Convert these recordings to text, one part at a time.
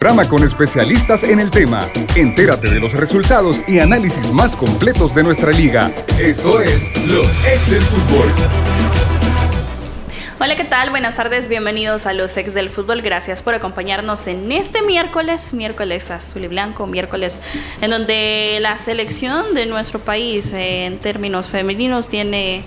Programa con especialistas en el tema. Entérate de los resultados y análisis más completos de nuestra liga. Esto es Los Ex del Fútbol. Hola, ¿qué tal? Buenas tardes, bienvenidos a Los Ex del Fútbol. Gracias por acompañarnos en este miércoles, miércoles azul y blanco, miércoles en donde la selección de nuestro país en términos femeninos tiene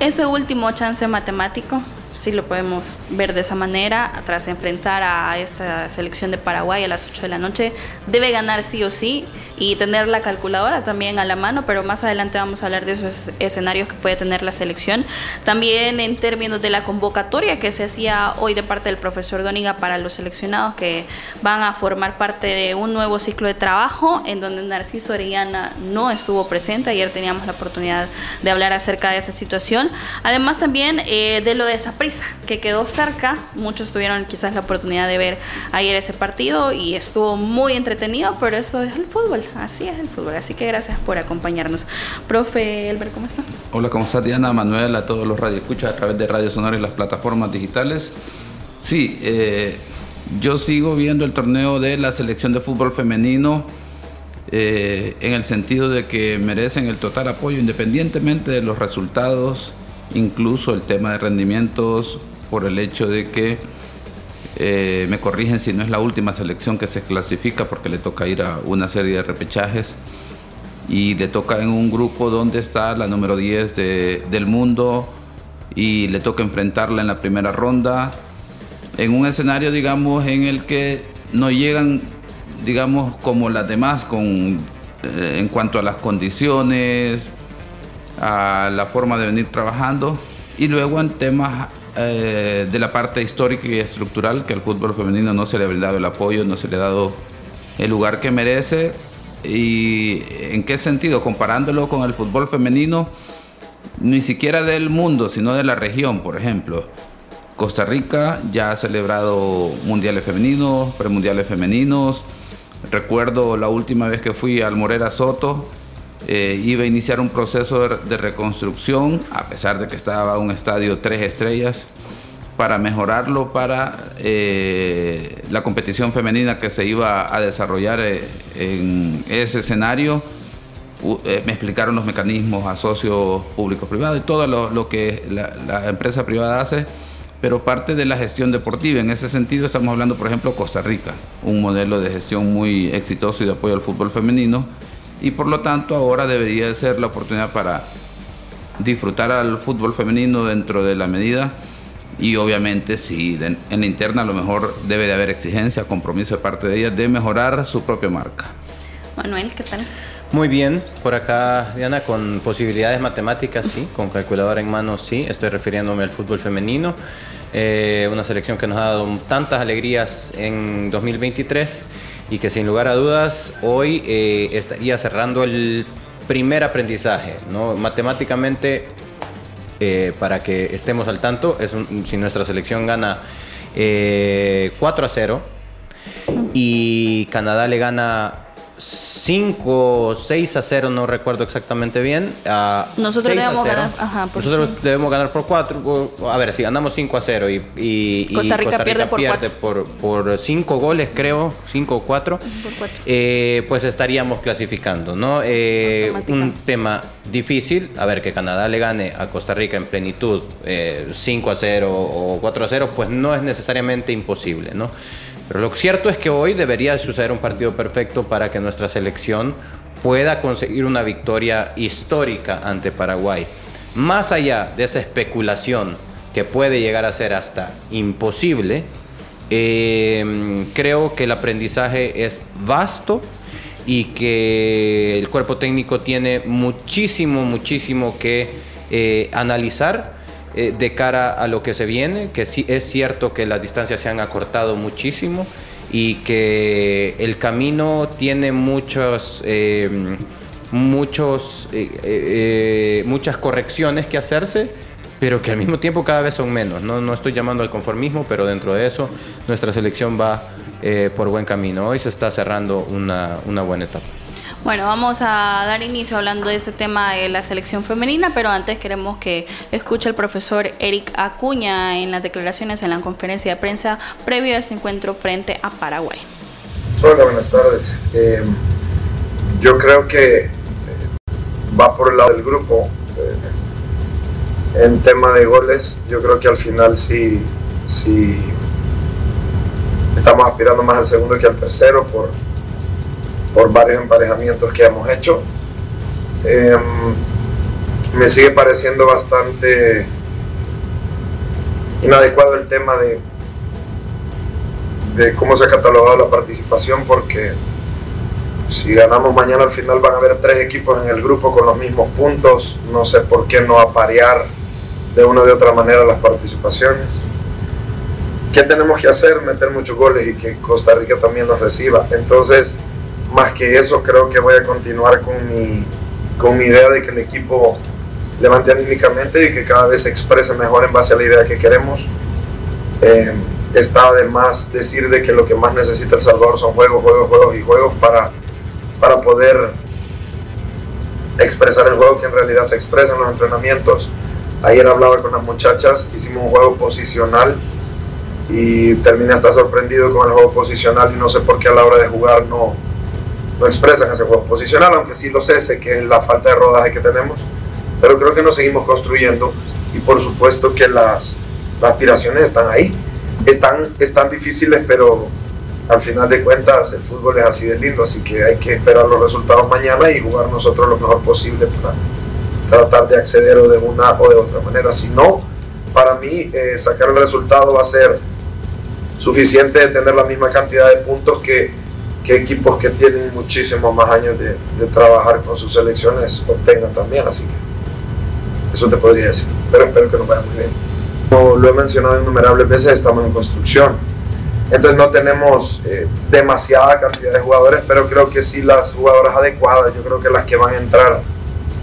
ese último chance matemático sí lo podemos ver de esa manera, tras enfrentar a esta selección de Paraguay a las 8 de la noche, debe ganar sí o sí y tener la calculadora también a la mano, pero más adelante vamos a hablar de esos escenarios que puede tener la selección. También en términos de la convocatoria que se hacía hoy de parte del profesor Doniga para los seleccionados que van a formar parte de un nuevo ciclo de trabajo en donde Narciso Orellana no estuvo presente, ayer teníamos la oportunidad de hablar acerca de esa situación. Además también eh, de lo de esa que quedó cerca. Muchos tuvieron quizás la oportunidad de ver ayer ese partido y estuvo muy entretenido, pero esto es el fútbol, así es el fútbol. Así que gracias por acompañarnos. Profe Elber, ¿cómo está? Hola, ¿cómo está Diana? Manuel, a todos los radioescuchas a través de Radio Sonora y las plataformas digitales. Sí, eh, yo sigo viendo el torneo de la selección de fútbol femenino. Eh, en el sentido de que merecen el total apoyo independientemente de los resultados incluso el tema de rendimientos por el hecho de que eh, me corrigen si no es la última selección que se clasifica porque le toca ir a una serie de repechajes. Y le toca en un grupo donde está la número 10 del mundo y le toca enfrentarla en la primera ronda. En un escenario digamos en el que no llegan digamos como las demás con eh, en cuanto a las condiciones a la forma de venir trabajando y luego en temas eh, de la parte histórica y estructural que al fútbol femenino no se le ha brindado el apoyo, no se le ha dado el lugar que merece y en qué sentido, comparándolo con el fútbol femenino, ni siquiera del mundo, sino de la región, por ejemplo. Costa Rica ya ha celebrado mundiales femeninos, premundiales femeninos. Recuerdo la última vez que fui al Morera Soto, eh, iba a iniciar un proceso de, reconstrucción, a pesar de que estaba un estadio tres estrellas, para mejorarlo para eh, la competición femenina que se iba a desarrollar eh, en ese escenario. me explicaron los mecanismos a socios públicos privados y todo lo, que la, la, empresa privada hace, pero parte de la gestión deportiva. En ese sentido estamos hablando, por ejemplo, Costa Rica, un modelo de gestión muy exitoso y de apoyo al fútbol femenino y por lo tanto ahora debería ser la oportunidad para disfrutar al fútbol femenino dentro de la medida y obviamente si en la interna a lo mejor debe de haber exigencia, compromiso de parte de ellas de mejorar su propia marca. Manuel, ¿qué tal? Muy bien, por acá Diana, con posibilidades matemáticas, sí, con calculadora en mano, sí, estoy refiriéndome al fútbol femenino, eh, una selección que nos ha dado tantas alegrías en 2023 y que sin lugar a dudas hoy eh, estaría cerrando el primer aprendizaje. ¿no? Matemáticamente, eh, para que estemos al tanto, es si nuestra selección gana 4 eh, a 0 y Canadá le gana 5, 6 a 0, no recuerdo exactamente bien. Nosotros debemos ganar. por Nosotros debemos ganar por 4. A ver, si ganamos 5 a 0 y, Costa Rica, pierde, por, 5 goles, creo, 5 o 4, eh, pues estaríamos clasificando, ¿no? Eh, un tema difícil, a ver, que Canadá le gane a Costa Rica en plenitud 5 eh, a 0 o 4 a 0, pues no es necesariamente imposible, ¿no? Pero lo cierto es que hoy debería suceder un partido perfecto para que nuestra selección pueda conseguir una victoria histórica ante Paraguay. Más allá de esa especulación que puede llegar a ser hasta imposible, em, creo que el aprendizaje es vasto y que el cuerpo técnico tiene muchísimo, muchísimo que eh, analizar eh, de cara a lo que se viene, que sí es cierto que las distancias se han acortado muchísimo y que el camino tiene muchos, eh, muchos, eh, muchas correcciones que hacerse, pero que al mismo tiempo cada vez son menos. No, no estoy llamando al conformismo, pero dentro de eso nuestra selección va por buen camino. Hoy se está cerrando una, una buena etapa. Bueno, vamos a dar inicio hablando de este tema de la selección femenina, pero antes queremos que escuche el profesor Eric Acuña en las declaraciones en la conferencia de prensa previo a este encuentro frente a Paraguay. Hola, buenas tardes. Eh, yo creo que va por el lado del grupo. Eh, en tema de goles, yo creo que al final sí, sí estamos aspirando más al segundo que al tercero por, por varios emparejamientos que hemos hecho. Em, me sigue pareciendo bastante inadecuado el tema de, de cómo se ha catalogado la participación porque si ganamos mañana al final van a haber tres equipos en el grupo con los mismos puntos. No sé por qué no aparear de una de otra manera las participaciones. ¿Qué tenemos que hacer? Meter muchos goles y que Costa Rica también los reciba. Entonces, más que eso, creo que voy a continuar con mi, con mi idea de que el equipo levante anímicamente y que cada vez se exprese mejor en base a la idea que queremos. Eh, está además decir de que lo que más necesita El Salvador son juegos, juegos, juegos y juegos para, para poder expresar el juego que en realidad se expresa en los entrenamientos. Ayer hablaba con las muchachas, hicimos un juego posicional y terminé hasta sorprendido con el juego posicional y no sé por qué a la hora de jugar no, no expresan ese juego posicional, aunque sí lo sé que es la falta de rodaje que tenemos, pero creo que nos seguimos construyendo y por supuesto que las, las aspiraciones están ahí están, están difíciles, pero al final de cuentas el fútbol es así de lindo, así que hay que esperar los resultados mañana y jugar nosotros lo mejor posible para tratar de acceder o de una o de otra manera. Si no, para mí eh, sacar el resultado va a ser suficiente de tener la misma cantidad de puntos que, que equipos que tienen muchísimos más años de, de, trabajar con sus selecciones obtengan también, así que eso te podría decir, pero espero que nos vaya muy bien. Como lo he mencionado innumerables veces, estamos en construcción. Entonces no tenemos eh, demasiada cantidad de jugadores, pero creo que sí las jugadoras adecuadas, yo creo que las que van a entrar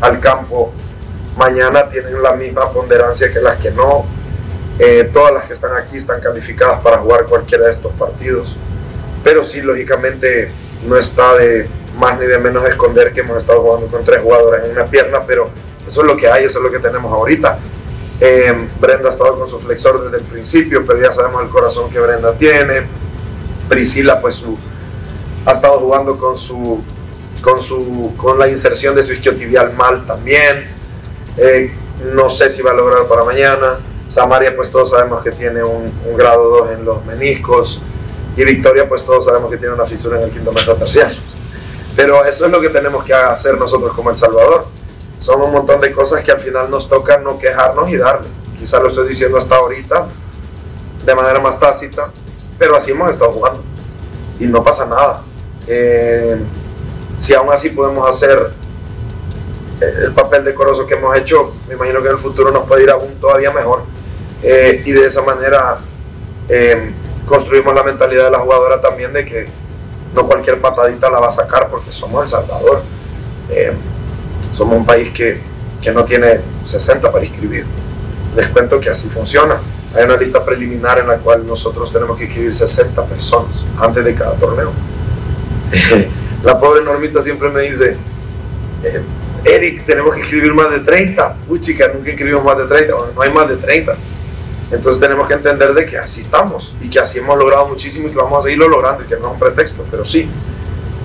al campo mañana tienen la misma ponderancia que las que no. Eh, todas las que están aquí están calificadas para jugar cualquiera de estos partidos. Pero sí, lógicamente, no está de más ni de menos esconder que hemos estado jugando con tres jugadores en una pierna, pero eso es lo que hay, eso es lo que tenemos ahorita. Eh, Brenda ha estado con su flexor desde el principio, pero ya sabemos el corazón que Brenda tiene. Priscila, pues, su, ha estado jugando con su, con su, con la inserción de su isquiotibial mal también. Eh, no sé si va a lograr para mañana. Samaria, pues todos sabemos que tiene un, grado 2 en los meniscos. Y Victoria, pues todos sabemos que tiene una fisura en el quinto terciario. Pero eso es lo que tenemos que hacer nosotros como El Salvador son un montón de cosas que al final nos toca no quejarnos y darle. Quizás lo estoy diciendo hasta ahorita de manera más tácita, pero así hemos estado jugando y no pasa nada. Eh, si aún así podemos hacer el papel decoroso que hemos hecho, me imagino que en el futuro nos puede ir aún todavía mejor. Eh, y de esa manera eh, construimos la mentalidad de la jugadora también de que no cualquier patadita la va a sacar porque somos El Salvador. Somos un país que, que no tiene 60 para inscribir. Les cuento que así funciona. Hay una lista preliminar en la cual nosotros tenemos que inscribir 60 personas antes de cada torneo. la pobre Normita siempre me dice, eh, Eric, tenemos que escribir más de 30. Uy, chica, nunca escribimos más de 30. no hay más de 30. Entonces tenemos que entender de que así estamos y que así hemos logrado muchísimo y que vamos a seguirlo logrando y que no es un pretexto, pero sí,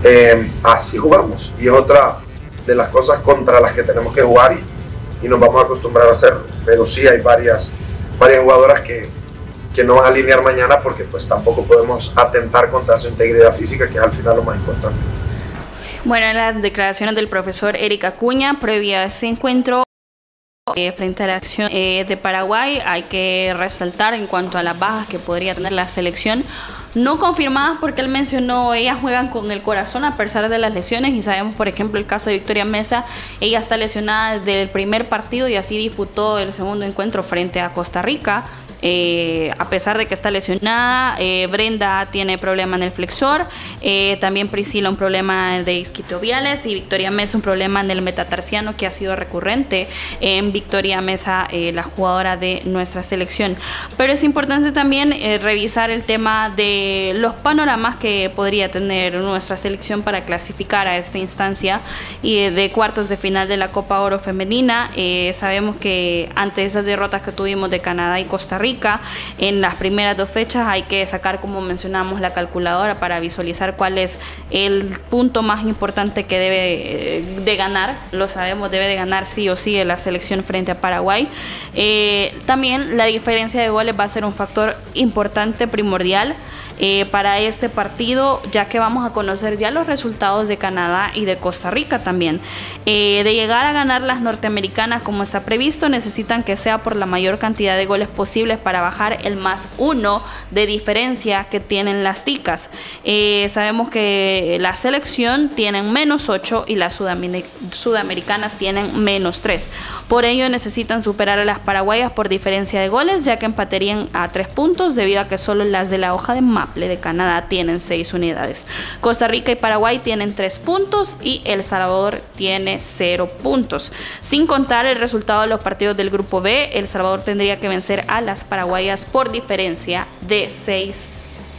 eh, así jugamos. Y es otra, de las cosas contra las que tenemos que jugar y, y nos vamos a acostumbrar a hacerlo. Pero sí hay varias, varias jugadoras que, que no van a alinear mañana porque pues tampoco podemos atentar contra su integridad física, que es al final lo más importante. Bueno, en las declaraciones del profesor Eric Acuña, previa a ese encuentro, eh, frente a la acción eh, de Paraguay, hay que resaltar en cuanto a las bajas que podría tener la selección no confirmadas porque él mencionó, ellas juegan con el corazón a pesar de las lesiones y sabemos, por ejemplo, el caso de Victoria Mesa, ella está lesionada desde el primer partido y así disputó el segundo encuentro frente a Costa Rica. Eh, a pesar de que está lesionada, eh, Brenda tiene problema en el flexor, eh, también Priscila un problema de isquiotibiales y Victoria Mesa un problema en el metatarsiano que ha sido recurrente en Victoria Mesa, la jugadora de nuestra selección. Pero es importante también revisar el tema de los panoramas que podría tener nuestra selección para clasificar a esta instancia y de cuartos de final de la Copa Oro Femenina. sabemos que ante esas derrotas que tuvimos de Canadá y Costa Rica, En las primeras dos fechas. Hay que sacar, como mencionamos, la calculadora para visualizar cuál es el punto más importante que debe eh, de ganar. Lo sabemos, debe de ganar sí o sí la selección frente a Paraguay. Eh, también la diferencia de goles va a ser un factor importante, primordial. Eh, para este partido, ya que vamos a conocer ya los resultados de Canadá y de Costa Rica también. Eh, de llegar a ganar las norteamericanas como está previsto, necesitan que sea por la mayor cantidad de goles posibles para bajar el más uno de diferencia que tienen las ticas. Eh, sabemos que la selección tienen menos 8 y las sudamericanas tienen menos 3. Por ello necesitan superar a las paraguayas por diferencia de goles, ya que empatarían a 3 puntos debido a que solo las de la hoja de mapa de Canadá tienen 6 unidades. Costa Rica y Paraguay tienen 3 puntos y El Salvador tiene 0 puntos. Sin contar el resultado de los partidos del grupo B, El Salvador tendría que vencer a las paraguayas por diferencia de 6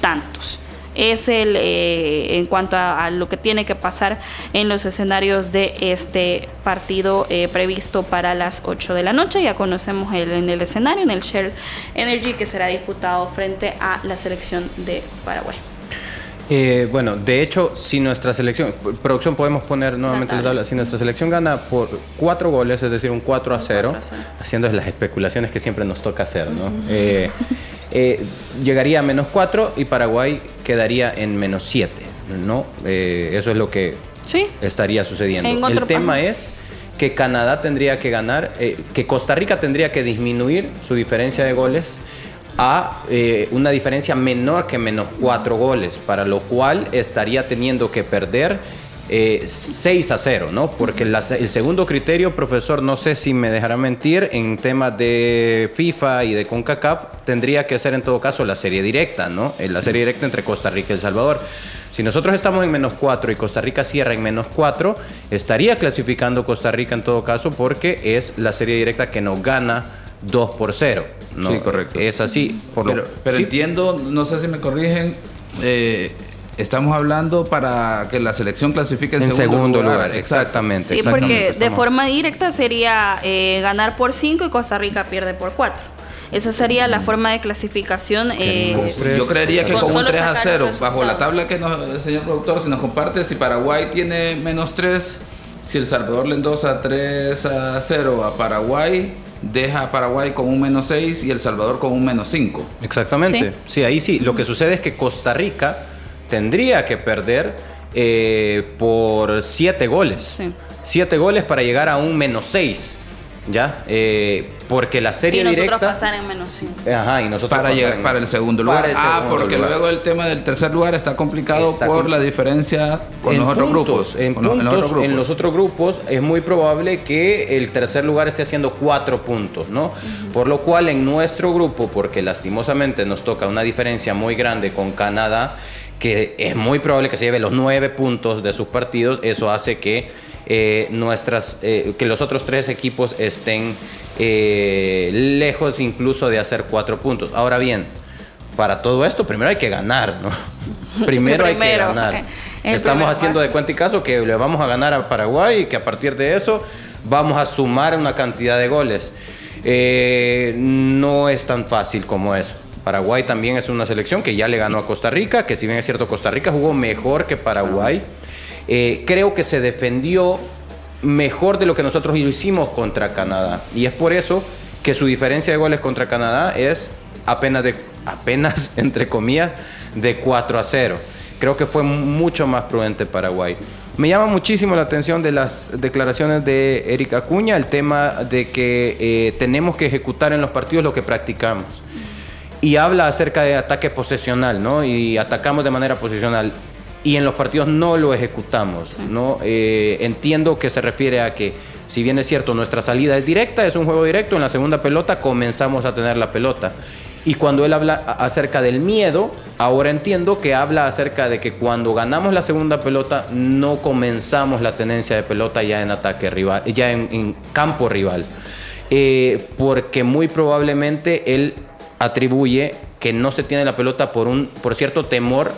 tantos es el eh, en cuanto a, lo que tiene que pasar en los escenarios de este partido eh, previsto para las 8 de la noche. Ya conocemos el, en el escenario, en el Shell Energy, que será disputado frente a la selección de Paraguay. Eh, bueno, de hecho, si nuestra selección, producción podemos poner nuevamente la tabla, si nuestra selección gana por cuatro goles, es decir, un 4 a 0, haciendo las especulaciones que siempre nos toca hacer, ¿no? Eh, llegaría a menos 4 y Paraguay quedaría en menos 7. ¿no? Eh, eso es lo que estaría sucediendo. El tema es que Canadá tendría que ganar, eh, que Costa Rica tendría que disminuir su diferencia de goles a una diferencia menor que menos 4 goles, para lo cual estaría teniendo que perder 6 eh, a 0, ¿no? Porque el segundo criterio, profesor, no sé si me dejará mentir, en temas de FIFA y de CONCACAF, tendría que ser en todo caso la serie directa, ¿no? Eh, la serie directa entre Costa Rica y El Salvador. Si nosotros estamos en menos 4 y Costa Rica cierra en menos 4, estaría clasificando Costa Rica en todo caso porque es la serie directa que nos gana 2 por 0. ¿no? Sí, correcto. Es así. pero, pero entiendo, no sé si me corrigen, eh, Estamos hablando para que la selección clasifique en, segundo, lugar. Exactamente. Sí, porque de forma directa sería eh, ganar por 5 y Costa Rica pierde por 4. Esa sería la forma de clasificación. Eh, yo creería que con, un 3 a 0, bajo la tabla que nos, el señor productor, si nos comparte, si Paraguay tiene menos 3, si El Salvador le endosa 3 a 0 a Paraguay, deja a Paraguay con un menos 6 y El Salvador con un menos 5. Exactamente. Sí, ahí sí. Lo que sucede es que Costa Rica tendría que perder eh, por siete goles. Siete goles para llegar a un menos seis. ¿Ya? Eh, porque la serie y nosotros directa. pasar en menos 5. Ajá, y nosotros. Para, llegar, para el segundo lugar. ah, porque luego el tema del tercer lugar está complicado por la diferencia con los otros grupos. En, los, otros grupos es muy probable que el tercer lugar esté haciendo cuatro puntos, ¿no? Por lo cual en nuestro grupo, porque lastimosamente nos toca una diferencia muy grande con Canadá que es muy probable que se lleve los nueve puntos de sus partidos, eso hace que eh, nuestras eh, que los otros tres equipos estén eh, lejos incluso de hacer cuatro puntos. Ahora bien, para todo esto primero hay que ganar, ¿no? Primero, hay que ganar. Estamos haciendo de cuenta y caso que le vamos a ganar a Paraguay y que a partir de eso vamos a sumar una cantidad de goles. no es tan fácil como eso. Paraguay también es una selección que ya le ganó a Costa Rica, que si bien es cierto, Costa Rica jugó mejor que Paraguay. Eh, creo que se defendió mejor de lo que nosotros hicimos contra Canadá. Y es por eso que su diferencia de goles contra Canadá es apenas, de, apenas entre comillas, de 4 a 0. Creo que fue mucho más prudente Paraguay. Me llama muchísimo la atención de las declaraciones de Erika Acuña, el tema de que eh, tenemos que ejecutar en los partidos lo que practicamos y habla acerca de ataque posesional, ¿no? Y atacamos de manera posesional y en los partidos no lo ejecutamos, ¿no? Eh, entiendo que se refiere a que si bien es cierto nuestra salida es directa, es un juego directo, en la segunda pelota comenzamos a tener la pelota. Y cuando él habla acerca del miedo, ahora entiendo que habla acerca de que cuando ganamos la segunda pelota no comenzamos la tenencia de pelota ya en ataque rival, ya en, campo rival. Eh, porque muy probablemente él atribuye que no se tiene la pelota por, un, por cierto temor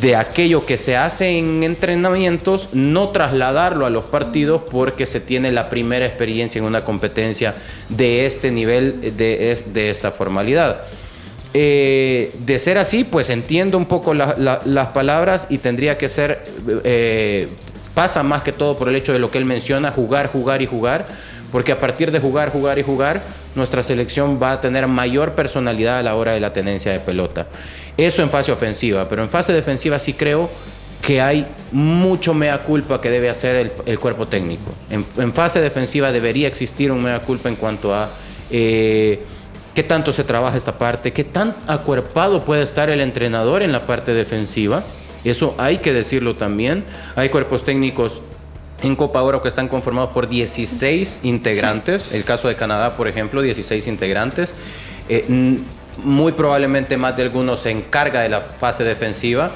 de aquello que se hace en entrenamientos, no trasladarlo a los partidos porque se tiene la primera experiencia en una competencia de este nivel, de, de esta formalidad. Eh, de ser así, pues entiendo un poco las palabras y tendría que ser, eh, pasa más que todo por el hecho de lo que él menciona, jugar, jugar y jugar, porque a partir de jugar, jugar y jugar, nuestra selección va a tener mayor personalidad a la hora de la tenencia de pelota. Eso en fase ofensiva, pero en fase defensiva sí creo que hay mucho mea culpa que debe hacer el, cuerpo técnico. En, fase defensiva debería existir un mea culpa en cuanto a eh, qué tanto se trabaja esta parte, qué tan acuerpado puede estar el entrenador en la parte defensiva. Eso hay que decirlo también. Hay cuerpos técnicos en Copa Oro que están conformados por 16 integrantes. El caso de Canadá, por ejemplo, 16 integrantes. Eh, muy probablemente más de algunos se encarga de la fase defensiva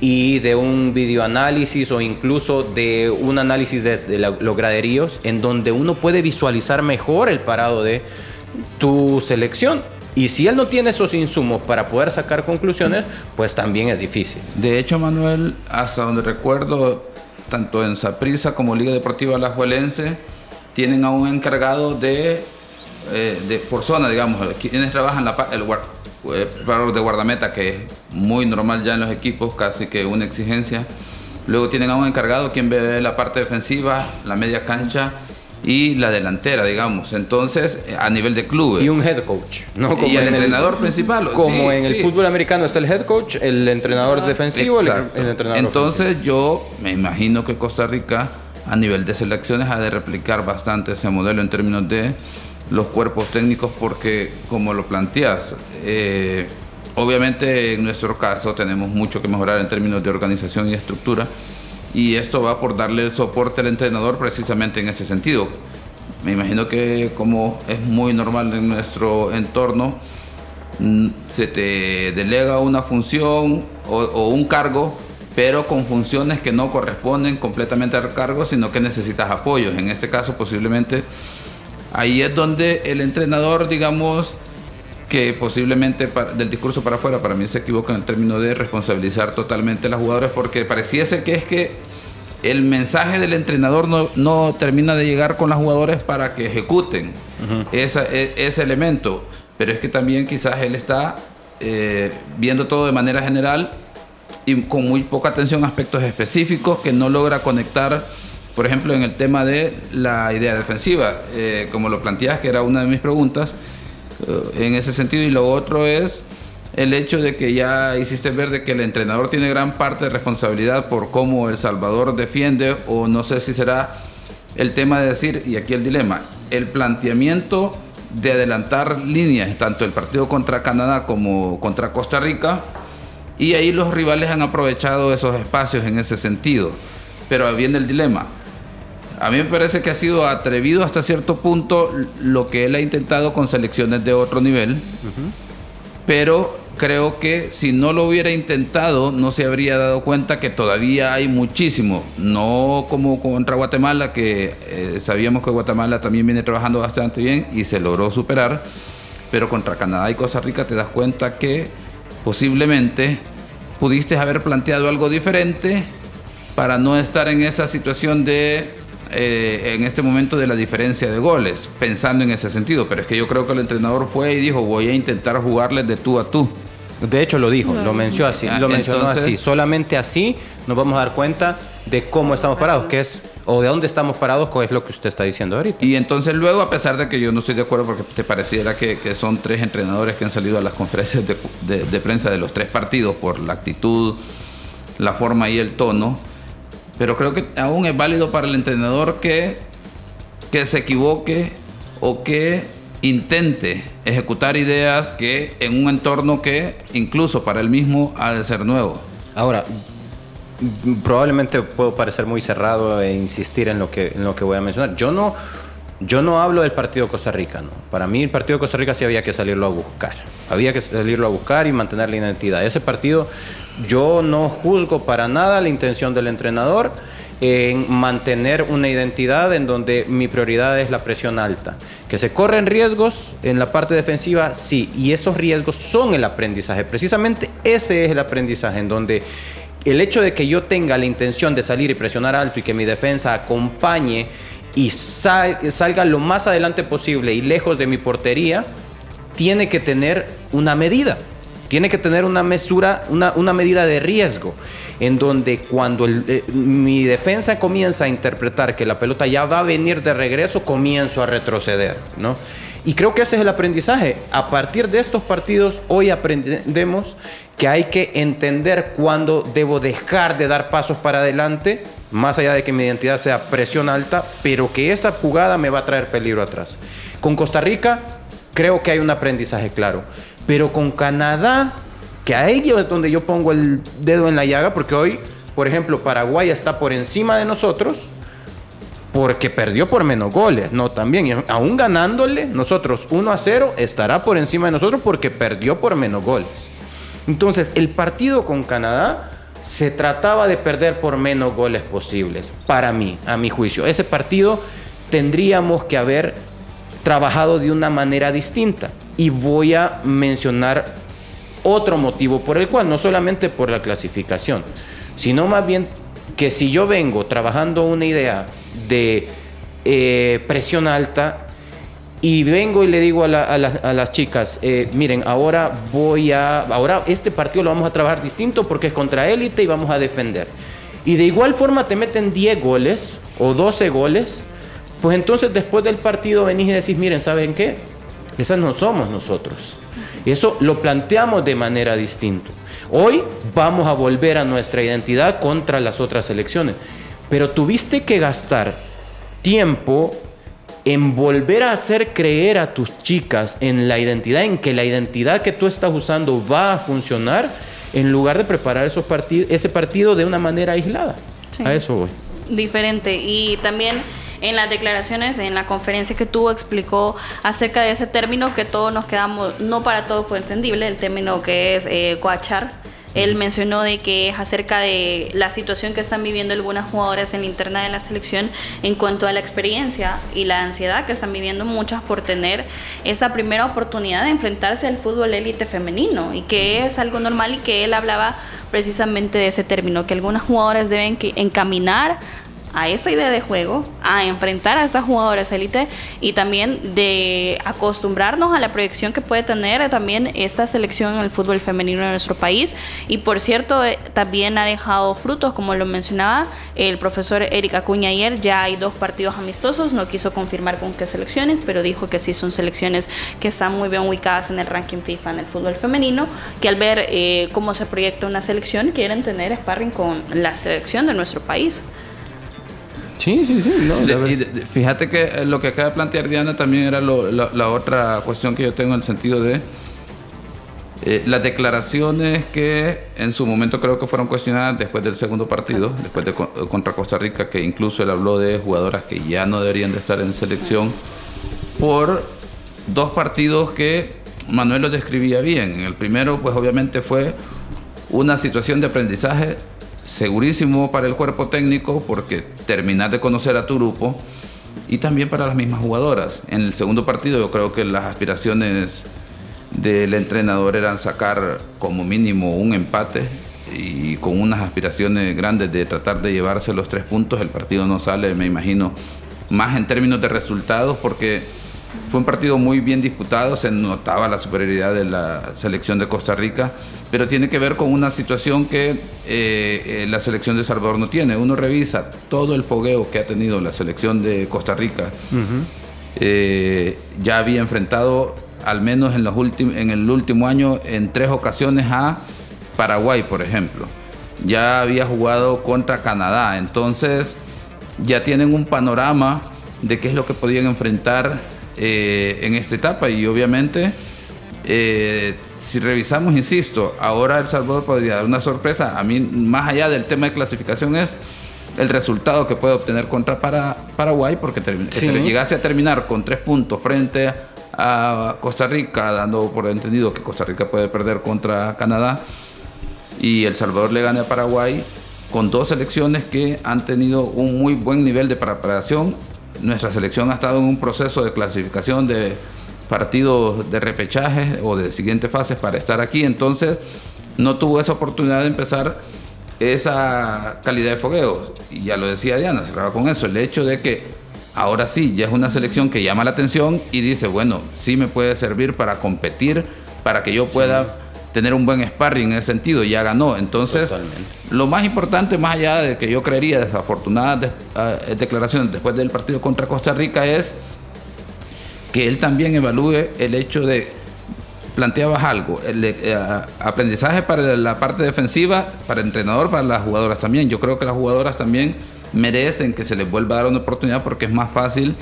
y de un videoanálisis o incluso de un análisis desde los graderíos en donde uno puede visualizar mejor el parado de tu selección. Y si él no tiene esos insumos para poder sacar conclusiones, pues también es difícil. De hecho, Manuel, hasta donde recuerdo, tanto en Saprissa como Liga Deportiva Alajuelense, tienen a un encargado de eh, de, por zona, digamos, quienes trabajan la, el eh, de guardameta, que es muy normal ya en los equipos, casi que una exigencia. Luego tienen a un encargado quien ve la parte defensiva, la media cancha y la delantera, digamos. Entonces, a nivel de clubes. Y un head coach, ¿no? y el entrenador principal. Como en el fútbol americano está el head coach, el entrenador ah, defensivo, el, entrenador Entonces, yo me imagino que Costa Rica, a nivel de selecciones, ha de replicar bastante ese modelo en términos de los cuerpos técnicos porque, como lo planteas, eh, obviamente en nuestro caso tenemos mucho que mejorar en términos de organización y estructura y esto va por darle el soporte al entrenador precisamente en ese sentido. Me imagino que como es muy normal en nuestro entorno, mm, se te delega una función o, o un cargo pero con funciones que no corresponden completamente al cargo, sino que necesitas apoyos. En este caso, posiblemente Ahí es donde el entrenador, digamos, que posiblemente del discurso para afuera, para mí se equivoca en el término de responsabilizar totalmente a los jugadores, porque pareciese que es que el mensaje del entrenador no, termina de llegar con los jugadores para que ejecuten e, ese elemento. Pero es que también quizás él está eh, viendo todo de manera general y con muy poca atención a aspectos específicos que no logra conectar por ejemplo, en el tema de la idea defensiva, eh, como lo planteas, que era una de mis preguntas, en ese sentido, y lo otro es el hecho de que ya hiciste ver de que el entrenador tiene gran parte de responsabilidad por cómo El Salvador defiende, o no sé si será el tema de decir, y aquí el dilema, el planteamiento de adelantar líneas, tanto el partido contra Canadá como contra Costa Rica, y ahí los rivales han aprovechado esos espacios en ese sentido. Pero viene el dilema a mí me parece que ha sido atrevido hasta cierto punto lo que él ha intentado con selecciones de otro nivel, pero creo que si no lo hubiera intentado no se habría dado cuenta que todavía hay muchísimo, no como contra Guatemala, que eh, sabíamos que Guatemala también viene trabajando bastante bien y se logró superar, pero contra Canadá y Costa Rica te das cuenta que posiblemente pudiste haber planteado algo diferente para no estar en esa situación de eh, en este momento de la diferencia de goles, pensando en ese sentido. Pero es que yo creo que el entrenador fue y dijo, voy a intentar jugarles de tú a tú. De hecho lo dijo, lo mencionó así, lo mencionó así. Solamente así nos vamos a dar cuenta de cómo estamos parados, que es o de dónde estamos parados, que es lo que usted está diciendo ahorita. Y entonces luego, a pesar de que yo no estoy de acuerdo porque te pareciera que, son tres entrenadores que han salido a las conferencias de, prensa de los tres partidos por la actitud, la forma y el tono, pero creo que aún es válido para el entrenador que, que se equivoque o que intente ejecutar ideas que en un entorno que incluso para él mismo ha de ser nuevo. Ahora, probablemente puedo parecer muy cerrado e insistir en lo que, en lo que voy a mencionar. Yo no, yo no hablo del partido de Costa Rica, ¿no? Para mí el partido de Costa Rica sí había que salirlo a buscar. Había que salirlo a buscar y mantener la identidad. Ese partido yo no juzgo para nada la intención del entrenador en mantener una identidad en donde mi prioridad es la presión alta. Que se corren riesgos en la parte defensiva, sí, y esos riesgos son el aprendizaje. Precisamente ese es el aprendizaje en donde el hecho de que yo tenga la intención de salir y presionar alto y que mi defensa acompañe y salga lo más adelante posible y lejos de mi portería, tiene que tener una medida. Tiene que tener una mesura, una, medida de riesgo, en donde cuando eh, mi defensa comienza a interpretar que la pelota ya va a venir de regreso, comienzo a retroceder, ¿no? Y creo que ese es el aprendizaje. A partir de estos partidos, hoy aprendemos que hay que entender cuándo debo dejar de dar pasos para adelante, más allá de que mi identidad sea presión alta, pero que esa jugada me va a traer peligro atrás. Con Costa Rica, creo que hay un aprendizaje claro. Pero con Canadá, que ahí es donde yo pongo el dedo en la llaga, porque hoy, por ejemplo, Paraguay está por encima de nosotros porque perdió por menos goles, no también, aún ganándole nosotros 1 a 0, estará por encima de nosotros porque perdió por menos goles. Entonces, el partido con Canadá se trataba de perder por menos goles posibles, para mí, a mi juicio. Ese partido tendríamos que haber trabajado de una manera distinta. Y voy a mencionar otro motivo por el cual, no solamente por la clasificación, sino más bien que si yo vengo trabajando una idea de eh, presión alta y vengo y le digo a, las chicas, eh, miren, ahora voy a, ahora este partido lo vamos a trabajar distinto porque es contra élite y vamos a defender. Y de igual forma te meten 10 goles o 12 goles pues entonces después del partido venís y decís, miren, ¿saben qué? Esas no somos nosotros. Eso lo planteamos de manera distinta. Hoy vamos a volver a nuestra identidad contra las otras elecciones. Pero tuviste que gastar tiempo en volver a hacer creer a tus chicas en la identidad, en que la identidad que tú estás usando va a funcionar, en lugar de preparar esos ese partido de una manera aislada. A eso voy. Diferente. Y también en las declaraciones, en la conferencia que tuvo, explicó acerca de ese término que todos nos quedamos, no para todos fue entendible, el término que es eh, coachar. Él mencionó de que es acerca de la situación que están viviendo algunas jugadoras en la interna de la selección en cuanto a la experiencia y la ansiedad que están viviendo muchas por tener esa primera oportunidad de enfrentarse al fútbol élite femenino y que es algo normal y que él hablaba precisamente de ese término, que algunas jugadoras deben encaminar a esa idea de juego, a enfrentar a estas jugadoras élite y también de acostumbrarnos a la proyección que puede tener también esta selección en el fútbol femenino de nuestro país. Y por cierto, eh, también ha dejado frutos, como lo mencionaba el profesor Erika Acuña ayer, ya hay dos partidos amistosos, no quiso confirmar con qué selecciones, pero dijo que sí son selecciones que están muy bien ubicadas en el ranking FIFA en el fútbol femenino, que al ver eh, cómo se proyecta una selección quieren tener sparring con la selección de nuestro país. Sí, sí, sí. fíjate que eh, lo que acaba de plantear Diana también era la, otra cuestión que yo tengo en el sentido de eh, las declaraciones que en su momento creo que fueron cuestionadas después del segundo partido, después de contra Costa Rica, que incluso él habló de jugadoras que ya no deberían de estar en selección por dos partidos que Manuel lo describía bien. El primero, pues obviamente fue una situación de aprendizaje segurísimo para el cuerpo técnico porque terminar de conocer a tu grupo y también para las mismas jugadoras. En el segundo partido yo creo que las aspiraciones del entrenador eran sacar como mínimo un empate y con unas aspiraciones grandes de tratar de llevarse los tres puntos. El partido no sale, me imagino, más en términos de resultados porque fue un partido muy bien disputado, se notaba la superioridad de la selección de Costa Rica, pero tiene que ver con una situación que eh, eh, la selección de Salvador no tiene. Uno revisa todo el fogueo que ha tenido la selección de Costa Rica. Eh, ya había enfrentado, al menos en, los en el último año, en tres ocasiones a Paraguay, por ejemplo. Ya había jugado contra Canadá, entonces ya tienen un panorama de qué es lo que podían enfrentar en esta etapa y obviamente si revisamos, insisto, ahora El Salvador podría dar una sorpresa. A mí, más allá del tema de clasificación, es el resultado que puede obtener contra para, Paraguay, porque llegase a terminar con tres puntos frente a Costa Rica, dando por entendido que Costa Rica puede perder contra Canadá, y El Salvador le gane a Paraguay, con dos selecciones que han tenido un muy buen nivel de preparación nuestra selección ha estado en un proceso de clasificación de partidos de repechaje o de siguientes fases para estar aquí, entonces no tuvo esa oportunidad de empezar esa calidad de fogueo. Y ya lo decía Diana, cerraba con eso, el hecho de que ahora sí, ya es una selección que llama la atención y dice, bueno, sí me puede servir para competir, para que yo pueda tener un buen sparring en ese sentido, ya ganó. Entonces, lo más importante, más allá de que yo creería desafortunadas ah, declaraciones después del partido contra Costa Rica, es que él también evalúe el hecho de planteabas algo, el eh, aprendizaje para la parte defensiva, para el entrenador, para las jugadoras también. Yo creo que las jugadoras también merecen que se les vuelva a dar una oportunidad porque es más fácil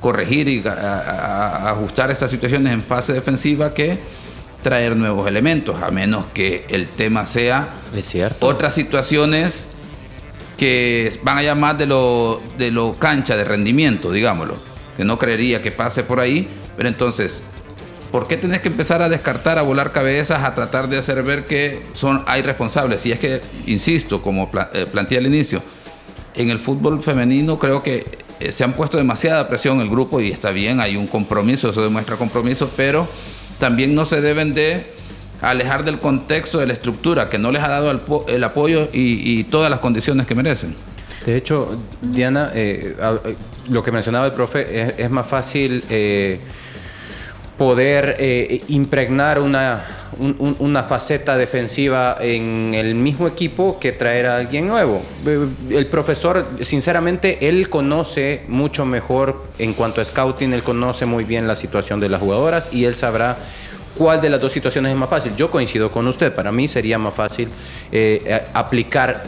corregir y ajustar estas situaciones en fase defensiva que traer nuevos elementos, a menos que el tema sea otras situaciones que van allá más de lo, de lo cancha, de rendimiento, digámoslo, que no creería que pase por ahí, pero entonces ¿Por qué tenés que empezar a descartar, a volar cabezas, a tratar de hacer ver que son, hay responsables? Y es que, insisto, como eh, planteé al inicio, en el fútbol femenino creo que eh, se han puesto demasiada presión el grupo y está bien, hay un compromiso, eso demuestra compromiso, pero también no se deben de alejar del contexto de la estructura que no les ha dado el, apoyo y, todas las condiciones que merecen. De hecho, Diana, eh, lo que mencionaba el profe, es, más fácil poder eh, impregnar una, una faceta defensiva en el mismo equipo que traer a alguien nuevo. Eh, el profesor, sinceramente, él conoce mucho mejor en cuanto a scouting, él conoce muy bien la situación de las jugadoras y él sabrá cuál de las dos situaciones es más fácil. Yo coincido con usted, para mí sería más fácil eh, aplicar,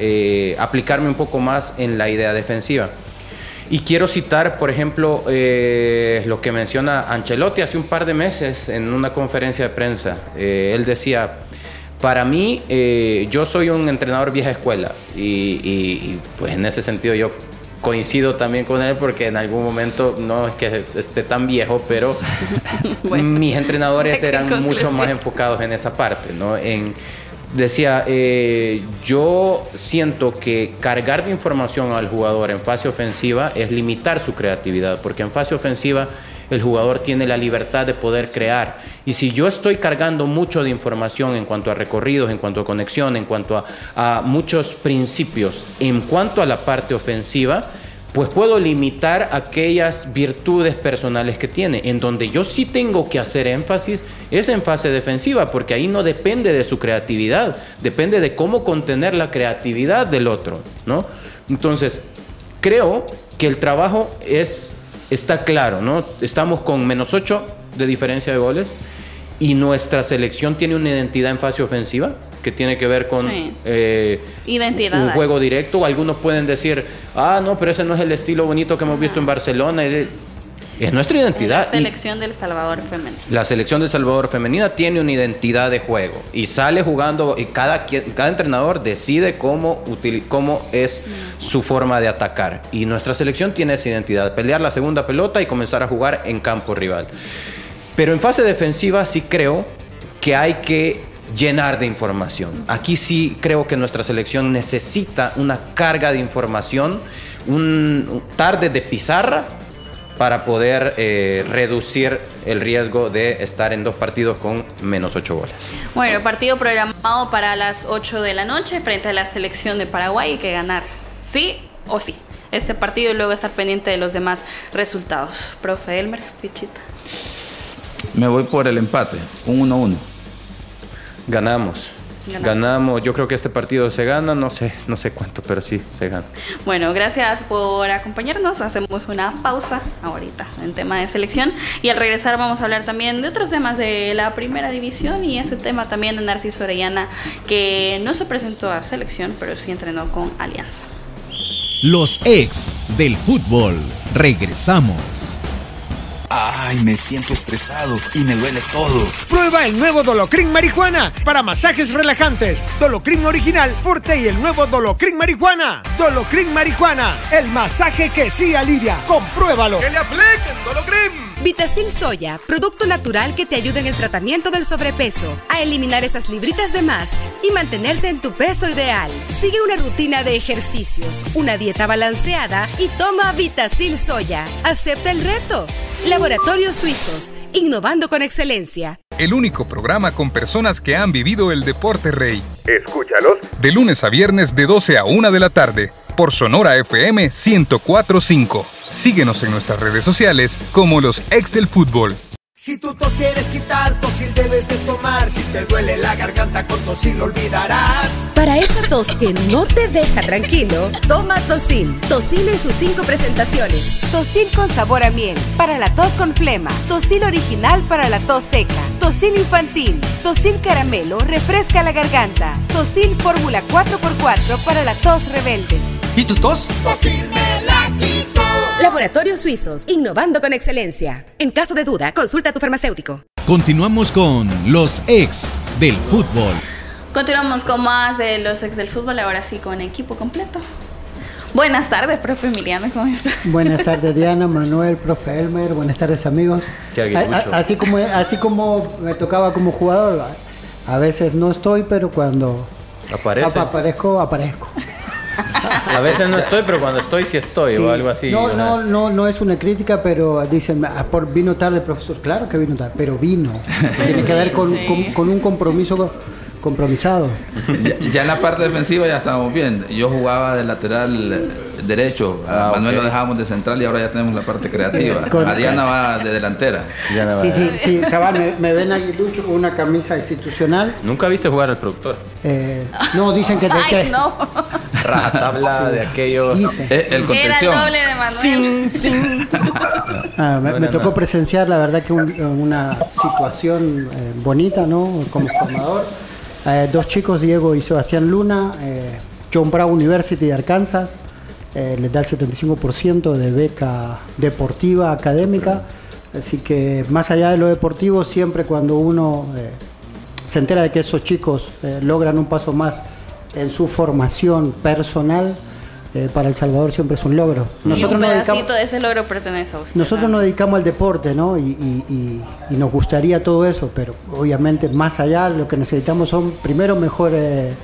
aplicarme un poco más en la idea defensiva. Y quiero citar, por ejemplo, eh, lo que menciona Ancelotti hace un par de meses en una conferencia de prensa. Eh, él decía, para mí, eh, yo soy un entrenador vieja escuela y, pues en ese sentido yo coincido también con él porque en algún momento no es que esté tan viejo, pero mis entrenadores eran mucho más enfocados en esa parte, ¿no? En, decía, eh, yo siento que cargar de información al jugador en fase ofensiva es limitar su creatividad, porque en fase ofensiva el jugador tiene la libertad de poder crear. Y si yo estoy cargando mucho de información en cuanto a recorridos, en cuanto a conexión, en cuanto a muchos principios, en cuanto a la parte ofensiva, pues puedo limitar aquellas virtudes personales que tiene. En donde yo sí tengo que hacer énfasis es en fase defensiva, porque ahí no depende de su creatividad, depende de cómo contener la creatividad del otro, ¿no? Entonces, creo que el trabajo es, está claro, ¿no? Estamos con menos 8 de diferencia de goles y nuestra selección tiene una identidad en fase ofensiva que tiene que ver con eh, Identidad, un juego directo. Algunos pueden decir, ah, no, pero ese no es el estilo bonito que hemos visto en Barcelona. Es nuestra identidad. La selección del Salvador femenina. La selección del Salvador femenina tiene una identidad de juego y sale jugando y cada, cada entrenador decide cómo, cómo es mm. su forma de atacar. Y nuestra selección tiene esa identidad, pelear la segunda pelota y comenzar a jugar en campo rival. Pero en fase defensiva sí creo que hay que llenar de información. Aquí sí creo que nuestra selección necesita una carga de información, un tarde de pizarra para poder eh, reducir el riesgo de estar en dos partidos con menos ocho goles. Bueno, partido programado para las 8 de la noche frente a la selección de Paraguay y que ganar, sí o sí, este partido y luego estar pendiente de los demás resultados. Profe Elmer, fichita. Me voy por el empate, un 1-1. Ganamos. Ganamos. Yo creo que este partido se gana, no sé, no sé cuánto, pero sí se gana. Bueno, gracias por acompañarnos. Hacemos una pausa ahorita en tema de selección y al regresar vamos a hablar también de otros temas de la primera división y ese tema también de Narciso Orellana que no se presentó a selección, pero sí entrenó con Alianza. Los ex del fútbol. Regresamos. Ay, me siento estresado y me duele todo. Prueba el nuevo Dolocrin Marihuana para masajes relajantes. Dolocrin original, fuerte y el nuevo Dolocrin Marihuana. Dolocrin Marihuana, el masaje que sí alivia. Compruébalo. ¡Que le apliquen Dolocrin! Vitacil Soya, producto natural que te ayuda en el tratamiento del sobrepeso, a eliminar esas libritas de más y mantenerte en tu peso ideal. Sigue una rutina de ejercicios, una dieta balanceada y toma Vitacil Soya. Acepta el reto. Laboratorios Suizos, innovando con excelencia. El único programa con personas que han vivido el deporte rey. Escúchalos de lunes a viernes de 12 a 1 de la tarde, por Sonora FM 1045. Síguenos en nuestras redes sociales como los ex del fútbol. Si tu tos quieres quitar, tosil debes de tomar. Si te duele la garganta, con tosil lo olvidarás. Para esa tos que no te deja tranquilo, toma Tosil. Tosil en sus cinco presentaciones. Tosil con sabor a miel, para la tos con flema. Tosil original para la tos seca. Tosil infantil. Tosil caramelo, refresca la garganta. Tosil fórmula 4x4 para la tos rebelde. ¿Y tu tos? Tosil. Laboratorios Suizos, innovando con excelencia. En caso de duda, consulta a tu farmacéutico. Continuamos con los ex del fútbol. Continuamos con más de los ex del fútbol, ahora sí con equipo completo. Buenas tardes, profe Emiliano, ¿cómo está? Buenas tardes Diana, Manuel, profe Elmer, buenas tardes amigos. Qué aguilucho. A- a- así, como, así como me tocaba como jugador, a veces no estoy, pero cuando Aparece. apa- aparezco, aparezco. A veces no estoy, pero cuando estoy sí estoy Sí. o algo así. No, no, no, no es una crítica, pero dicen, "Ah, por, vino tarde, profesor. Claro que vino tarde, pero vino. Tiene que ver con, Sí. con- con un compromiso co- compromisado. Ya, ya en la parte defensiva ya estábamos bien. Yo jugaba de lateral derecho, a Ah, Manuel lo dejábamos de central y ahora ya tenemos la parte creativa. Con- A Diana va de delantera. Va. Sí, sí, sí, cabal, me, me ven aguilucho con una camisa institucional. Nunca viste jugar al productor. Eh, no, dicen que... Ay, que- no. Rajatabla de aquello. Dice. Eh, el Era contención. el doble de Manuel. Ah, me, Buena me tocó presenciar, la verdad, que un- una situación eh, bonita, ¿no? Como formador. Eh, dos chicos, Diego y Sebastián Luna, eh, John Brown University de Arkansas, eh, les da el 75% de beca deportiva, académica. Así que más allá de lo deportivo, siempre cuando uno se entera de que esos chicos logran un paso más en su formación personal, eh, para El Salvador siempre es un logro. y un nos dedicamos- pedacito de ese logro pertenece a usted. nosotros nos dedicamos al deporte, ¿no? Y, y- y- y nos gustaría todo eso, pero obviamente más allá lo que necesitamos son primero mejores...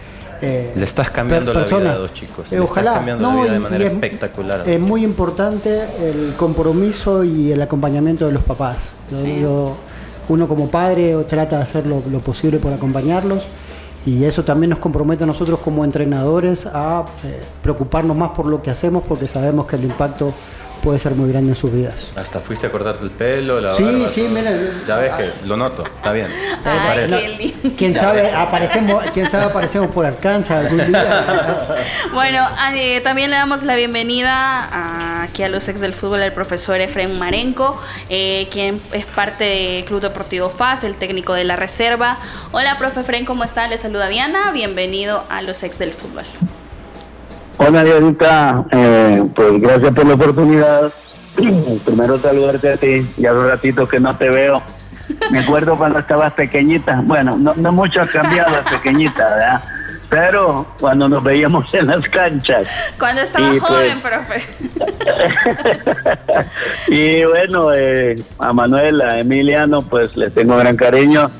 eh, Le estás cambiando per- la vida a dos chicos. Eh, Le estás ojalá. cambiando la No, vida de y- manera es- espectacular. Es muy importante el compromiso y el acompañamiento de los papás. Yo- yo- uno como padre trata de hacer lo, lo posible por acompañarlos y eso también nos compromete a nosotros como entrenadores a eh, preocuparnos más por lo que hacemos porque sabemos que el impacto puede ser muy grande en sus vidas. Hasta fuiste a cortarte el pelo, la Sí, barba, sí, todo. mira. Ya ves que lo noto, está bien. Ay, Parece. qué lindo. Quién sabe, aparecemos, quién sabe aparecemos por Arkansas algún día. Bueno, eh, también le damos la bienvenida a- aquí a los ex del fútbol al profesor Efraín Marenco, eh, quien es parte del Club Deportivo FAS, el técnico de la reserva. Hola, profe Efraín, ¿cómo está? Le saluda Diana, bienvenido a los ex del fútbol. Hola Dianita, eh, pues gracias por la oportunidad. Primero saludarte a ti, ya hace un ratito que no te veo. Me acuerdo cuando estabas pequeñita, bueno, no, no mucho has cambiado, pequeñita, ¿verdad? Pero cuando nos veíamos en las canchas. Cuando estaba Y, pues, joven, profe. y bueno, eh, a Manuel, a Emiliano, pues les tengo gran cariño.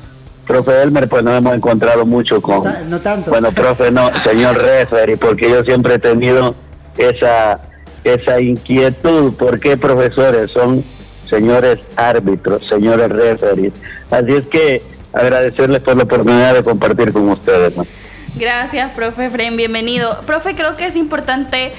Profe Elmer, pues nos hemos encontrado mucho con... No tanto. Bueno, profe, no, señor referee, porque yo siempre he tenido esa, esa inquietud. ¿Por qué profesores son señores árbitros, señores referees? Así es que agradecerles por la oportunidad de compartir con ustedes. ¿no? Gracias, profe Efraín, bienvenido. Profe, creo que es importante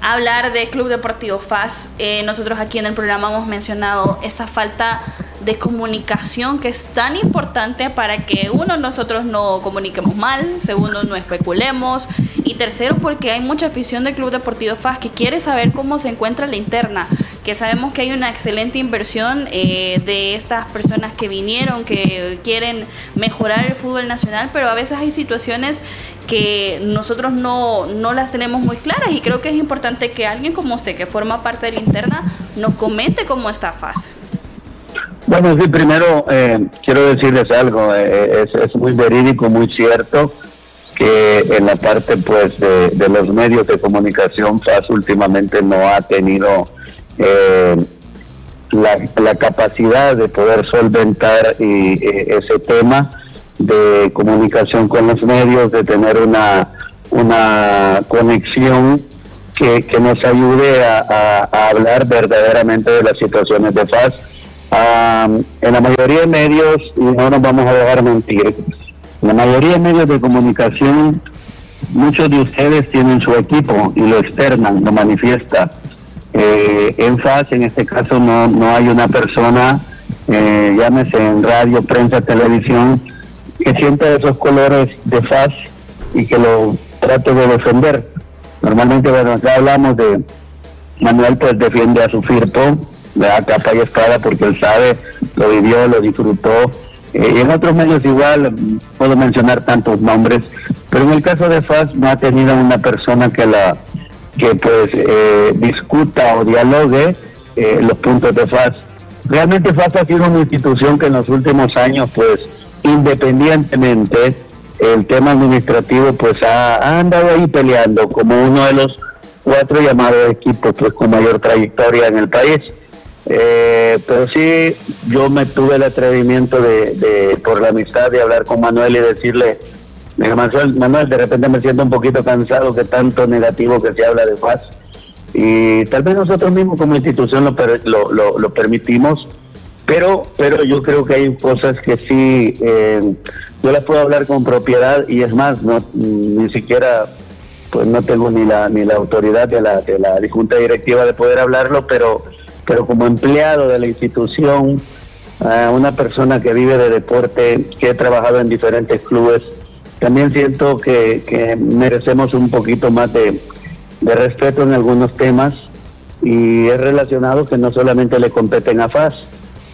hablar de Club Deportivo FAS. Eh, nosotros aquí en el programa hemos mencionado esa falta de comunicación que es tan importante para que uno, nosotros no comuniquemos mal, segundo, no especulemos y tercero, porque hay mucha afición del Club Deportivo FAS que quiere saber cómo se encuentra la interna, que sabemos que hay una excelente inversión eh, de estas personas que vinieron, que quieren mejorar el fútbol nacional, pero a veces hay situaciones que nosotros no, no las tenemos muy claras y creo que es importante que alguien como usted, que forma parte de la interna, nos comente cómo está FAS. Bueno, sí, primero eh, quiero decirles algo, eh, es, es muy verídico, muy cierto que en la parte pues de, los medios de comunicación FAS últimamente no ha tenido eh, la, la capacidad de poder solventar y, eh, ese tema de comunicación con los medios, de tener una, una conexión que, que nos ayude a, a- a hablar verdaderamente de las situaciones de FAS. Am, en la mayoría de medios, y no nos vamos a dejar mentir, en la mayoría de medios de comunicación muchos de ustedes tienen su equipo y lo externan, lo manifiesta. Eh, en FAS, en este caso, no, no hay una persona, eh, llámese en radio, prensa, televisión, que sienta esos colores de FAS y que lo trate de defender. Normalmente, bueno, acá hablamos de Manuel, pues defiende a su Firpo, da capa y espada porque él sabe, lo vivió, lo disfrutó. Eh, en otros medios igual, puedo mencionar tantos nombres, pero en el caso de FAS no ha tenido una persona que la que pues eh, discuta o dialogue eh, los puntos de FAS. Realmente FAS ha sido una institución que en los últimos años pues independientemente el tema administrativo pues ha, andado ahí peleando como uno de los cuatro llamados equipos pues con mayor trayectoria en el país. Eh, pero sí, yo me tuve el atrevimiento de, de, por la amistad, de hablar con Manuel y decirle, Manuel, Manuel, de repente me siento un poquito cansado que tanto negativo que se habla de FAS. Y tal vez nosotros mismos como institución lo, lo, lo, permitimos, pero, pero yo creo que hay cosas que sí, eh, yo las puedo hablar con propiedad y es más, no ni siquiera pues no tengo ni la ni la autoridad de la de la junta directiva de poder hablarlo, pero pero como empleado de la institución, una persona que vive de deporte, que he trabajado en diferentes clubes, también siento que, merecemos un poquito más de, respeto en algunos temas y es relacionado que no solamente le competen a FAS.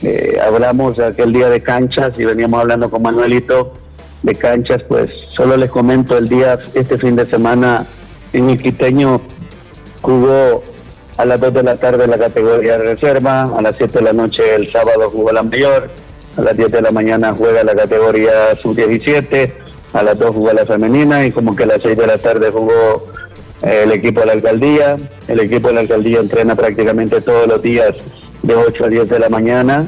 Eh, hablamos aquel día de canchas y veníamos hablando con Manuelito de canchas, pues solo les comento el día, este fin de semana en el Quiteño jugó a las 2 de la tarde la categoría reserva, a las 7 de la noche el sábado jugó la mayor, a las 10 de la mañana juega la categoría sub-17, a las 2 jugó la femenina y como que a las 6 de la tarde jugó eh, el equipo de la alcaldía. El equipo de la alcaldía entrena prácticamente todos los días de 8 a 10 de la mañana.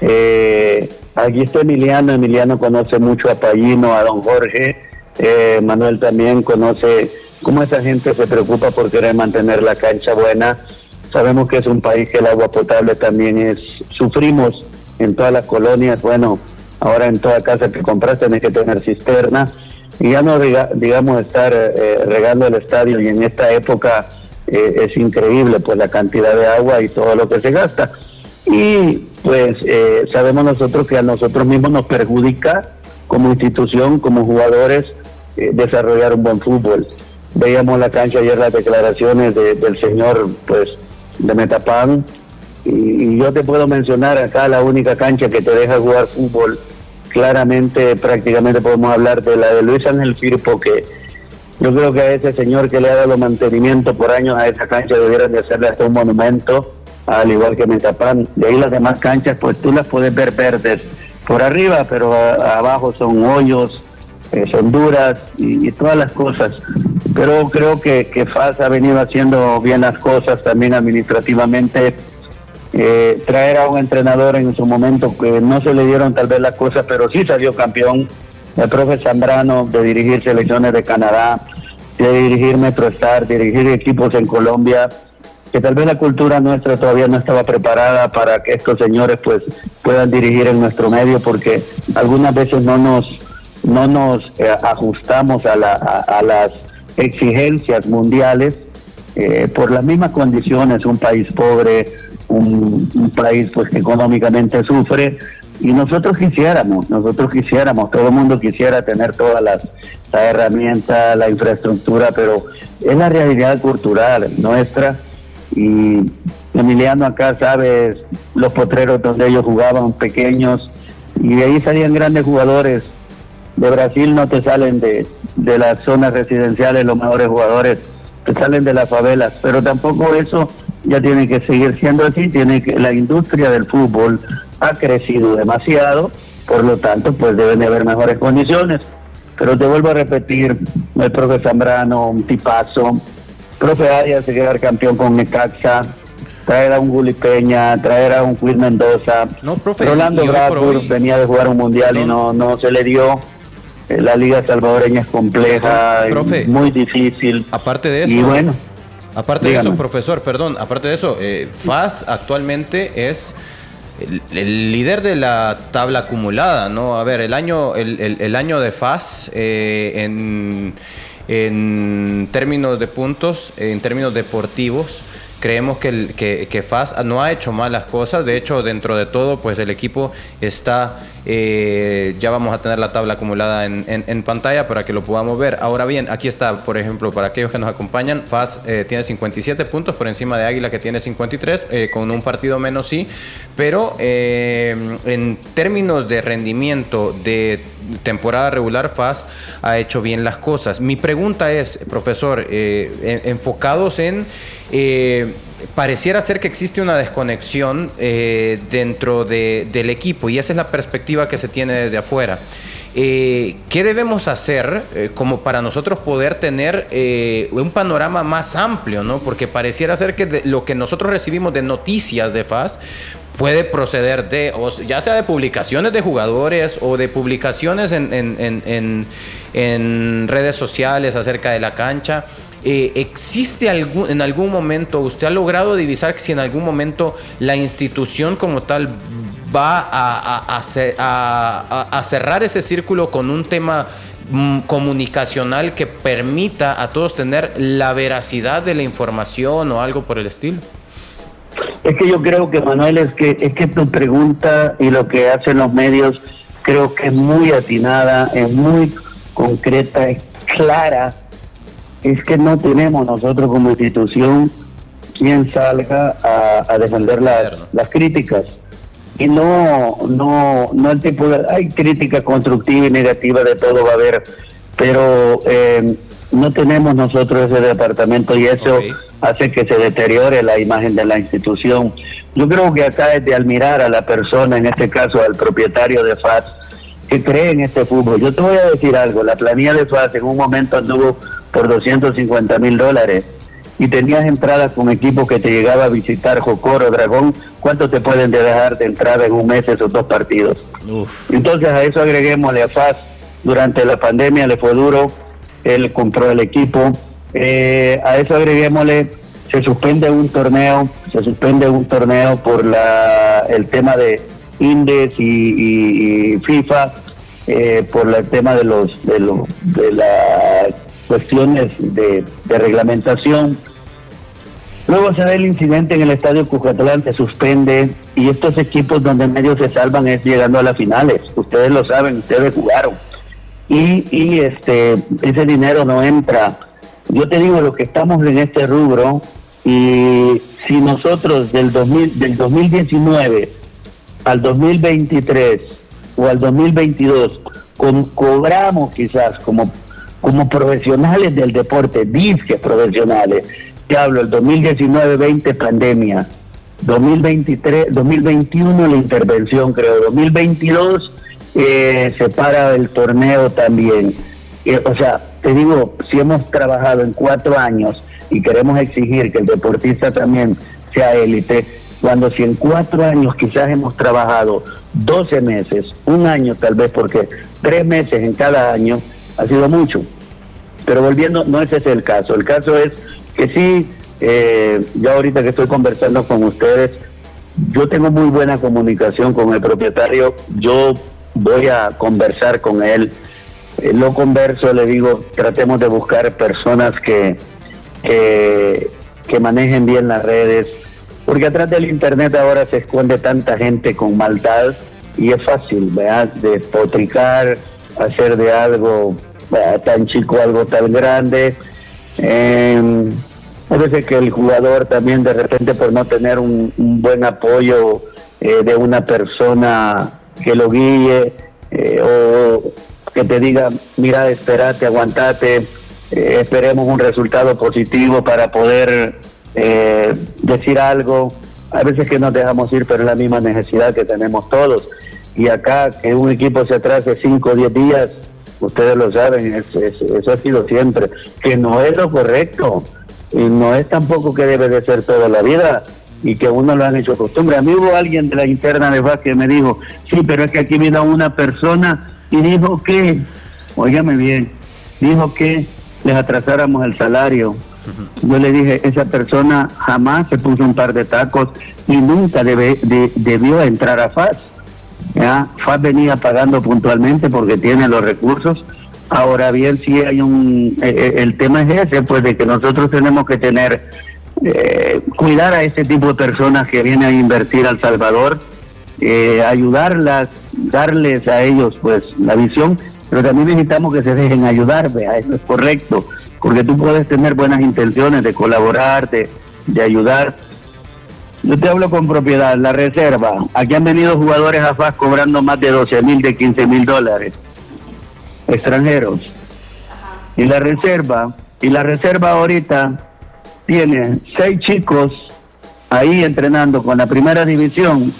Eh, aquí está Emiliano, Emiliano conoce mucho a Payino, a don Jorge, eh, Manuel también conoce cómo esa gente se preocupa por querer mantener la cancha buena. Sabemos que es un país que el agua potable también es, sufrimos en todas las colonias, bueno, Ahora en toda casa que compras tenés que tener cisterna. Y ya no digamos estar eh, regando el estadio. Y en esta época eh, es increíble pues la cantidad de agua y todo lo que se gasta. Y pues eh, sabemos nosotros que a nosotros mismos nos perjudica como institución como jugadores desarrollar un buen fútbol veíamos la cancha ayer las declaraciones del señor pues de Metapan y, yo te puedo mencionar acá la única cancha que te deja jugar fútbol. Claramente, prácticamente podemos hablar de la de Luis Ángel Firpo, que yo creo que a ese señor que le ha dado mantenimiento por años a esa cancha debieran de hacerle hasta un monumento, al igual que Metapan. De ahí las demás canchas, pues tú las puedes ver verdes por arriba, pero abajo son hoyos, eh, son duras y, todas las cosas. Pero creo que, que FAS ha venido haciendo bien las cosas también administrativamente eh, traer a un entrenador en su momento que no se le dieron tal vez las cosas, pero sí salió campeón, el profe Zambrano, de dirigir selecciones de Canadá, de dirigir MetroStar, dirigir equipos en Colombia, que tal vez la cultura nuestra todavía no estaba preparada para que estos señores pues puedan dirigir en nuestro medio, porque algunas veces no nos no nos eh, ajustamos a, la, a, las exigencias mundiales eh, por las mismas condiciones, un país pobre, un, país pues que económicamente sufre y nosotros quisiéramos, nosotros quisiéramos, todo el mundo quisiera tener todas las, herramientas, la infraestructura, pero es la realidad cultural nuestra y Emiliano acá sabe los potreros donde ellos jugaban pequeños y de ahí salían grandes jugadores. De Brasil no te salen de, de las zonas residenciales los mejores jugadores, te salen de las favelas, pero tampoco eso ya tiene que seguir siendo así, tiene que la industria del fútbol ha crecido demasiado, por lo tanto, pues deben de haber mejores condiciones. Pero te vuelvo a repetir, el profe Zambrano, un tipazo, profe Arias se quedar campeón con Necaxa, traer a un Guli Peña, traer a un Luis Mendoza. No, profe, Rolando Bradford venía de jugar un mundial y no, no se le dio. Eh, la liga salvadoreña es compleja, muy difícil. Aparte de eso, y bueno, Aparte de eso, profesor, perdón, aparte de eso, eh, FAS actualmente es el, líder de la tabla acumulada, ¿no? A ver, el año, el, año de FAS eh, en, en términos de puntos, en términos deportivos, creemos que, que, que FAS no ha hecho malas cosas. De hecho, dentro de todo, pues el equipo está eh, ya vamos a tener la tabla acumulada en, pantalla para que lo podamos ver. Ahora bien, aquí está, por ejemplo, para aquellos que nos acompañan, FAS eh, tiene 57 puntos por encima de Águila que tiene 53, eh, con un partido menos sí, pero en términos de rendimiento de temporada regular, FAS ha hecho bien las cosas. Mi pregunta es, profesor, enfocados en pareciera ser que existe una desconexión eh, dentro del equipo y esa es la perspectiva que se tiene desde afuera. Eh, ¿Qué debemos hacer eh, como para nosotros poder tener un panorama más amplio? ¿no? Porque pareciera ser que lo que nosotros recibimos de noticias de FAS puede proceder de, ya sea de publicaciones de jugadores o de publicaciones en redes sociales acerca de la cancha. Eh, ¿existe algún, en algún momento, usted ha logrado divisar que si en algún momento la institución como tal va a, a, cerrar ese círculo con un tema mm, comunicacional que permita a todos tener la veracidad de la información o algo por el estilo? Es que yo creo que Manuel es que es que tu pregunta y lo que hacen los medios creo que es muy atinada, es muy concreta, es clara es que no tenemos nosotros como institución quien salga a, defender las, críticas. Y no, no, no el tipo de... Hay crítica constructiva y negativa, de todo va a haber, pero eh, no tenemos nosotros ese departamento y eso hace que se deteriore la imagen de la institución. Yo creo que acá es de admirar a la persona, en este caso al propietario de FAS, que cree en este fútbol. Yo te voy a decir algo, la planilla de FAS en un momento anduvo por 250 mil dólares y tenías entradas con equipo que te llegaba a visitar Jocoro, Dragón, ¿cuánto te pueden dejar de entrada en un mes esos dos partidos? Entonces a eso agreguémosle a FAS, durante la pandemia le fue duro, él compró el equipo, eh, a eso agreguémosle, se suspende un torneo, se suspende un torneo por la el tema de Indes y, FIFA, eh, por el tema de los de, los, de la cuestiones de, reglamentación. Luego se da el incidente en el estadio Cucatlán, se suspende y estos equipos donde medio se salvan es llegando a las finales. Ustedes lo saben, ustedes jugaron. Y, y este ese dinero no entra. Yo te digo lo que estamos en este rubro y si nosotros del 2000, del 2019 al 2023 o al 2022 cobramos quizás como como profesionales del deporte, disque profesionales, te hablo, el 2019-20 pandemia, 2023, 2021 la intervención creo, 2022 eh, se para el torneo también. Eh, o sea, te digo, si hemos trabajado en cuatro años y queremos exigir que el deportista también sea élite, cuando si en cuatro años quizás hemos trabajado 12 meses, un año tal vez, porque tres meses en cada año, ha sido mucho. Pero volviendo, no ese es el caso. El caso es que sí, eh, yo ahorita que estoy conversando con ustedes, yo tengo muy buena comunicación con el propietario, yo voy a conversar con él, eh, lo converso, le digo, tratemos de buscar personas que, que, manejen bien las redes, porque atrás del Internet ahora se esconde tanta gente con maldad y es fácil, ¿verdad? De potricar, hacer de algo tan chico algo tan grande. Eh, parece que el jugador también de repente por no tener un, buen apoyo eh, de una persona que lo guíe eh, o que te diga, mira, espérate, aguantate, eh, esperemos un resultado positivo para poder decir algo. A veces que nos dejamos ir, pero es la misma necesidad que tenemos todos. Y acá que un equipo se atrase 5 o 10 días, ustedes lo saben, eso ha sido siempre, que no es lo correcto y no es tampoco que debe de ser toda la vida y que uno lo han hecho costumbre. A mí hubo alguien de la interna de FAS que me dijo, sí, pero es que aquí vino una persona y dijo que, óigame bien, dijo que les atrasáramos el salario. Yo le dije, esa persona jamás se puso un par de tacos y nunca debe, debió entrar a FAS. ¿ya? FAS venía pagando puntualmente porque tiene los recursos, Ahora bien, sí hay un, eh, eh, el tema es ese, pues de que nosotros tenemos que tener, eh, cuidar a ese tipo de personas que vienen a invertir al Salvador, ayudarlas, darles a ellos pues la visión, pero también necesitamos que se dejen ayudar, vea, eso es correcto, porque tú puedes tener buenas intenciones de colaborar, de, de ayudar. Yo te hablo con propiedad, la reserva, aquí han venido jugadores a FAS cobrando más de 12 mil, de 15 mil dólares extranjeros. Y la reserva, y la reserva ahorita tiene seis chicos ahí entrenando con la primera división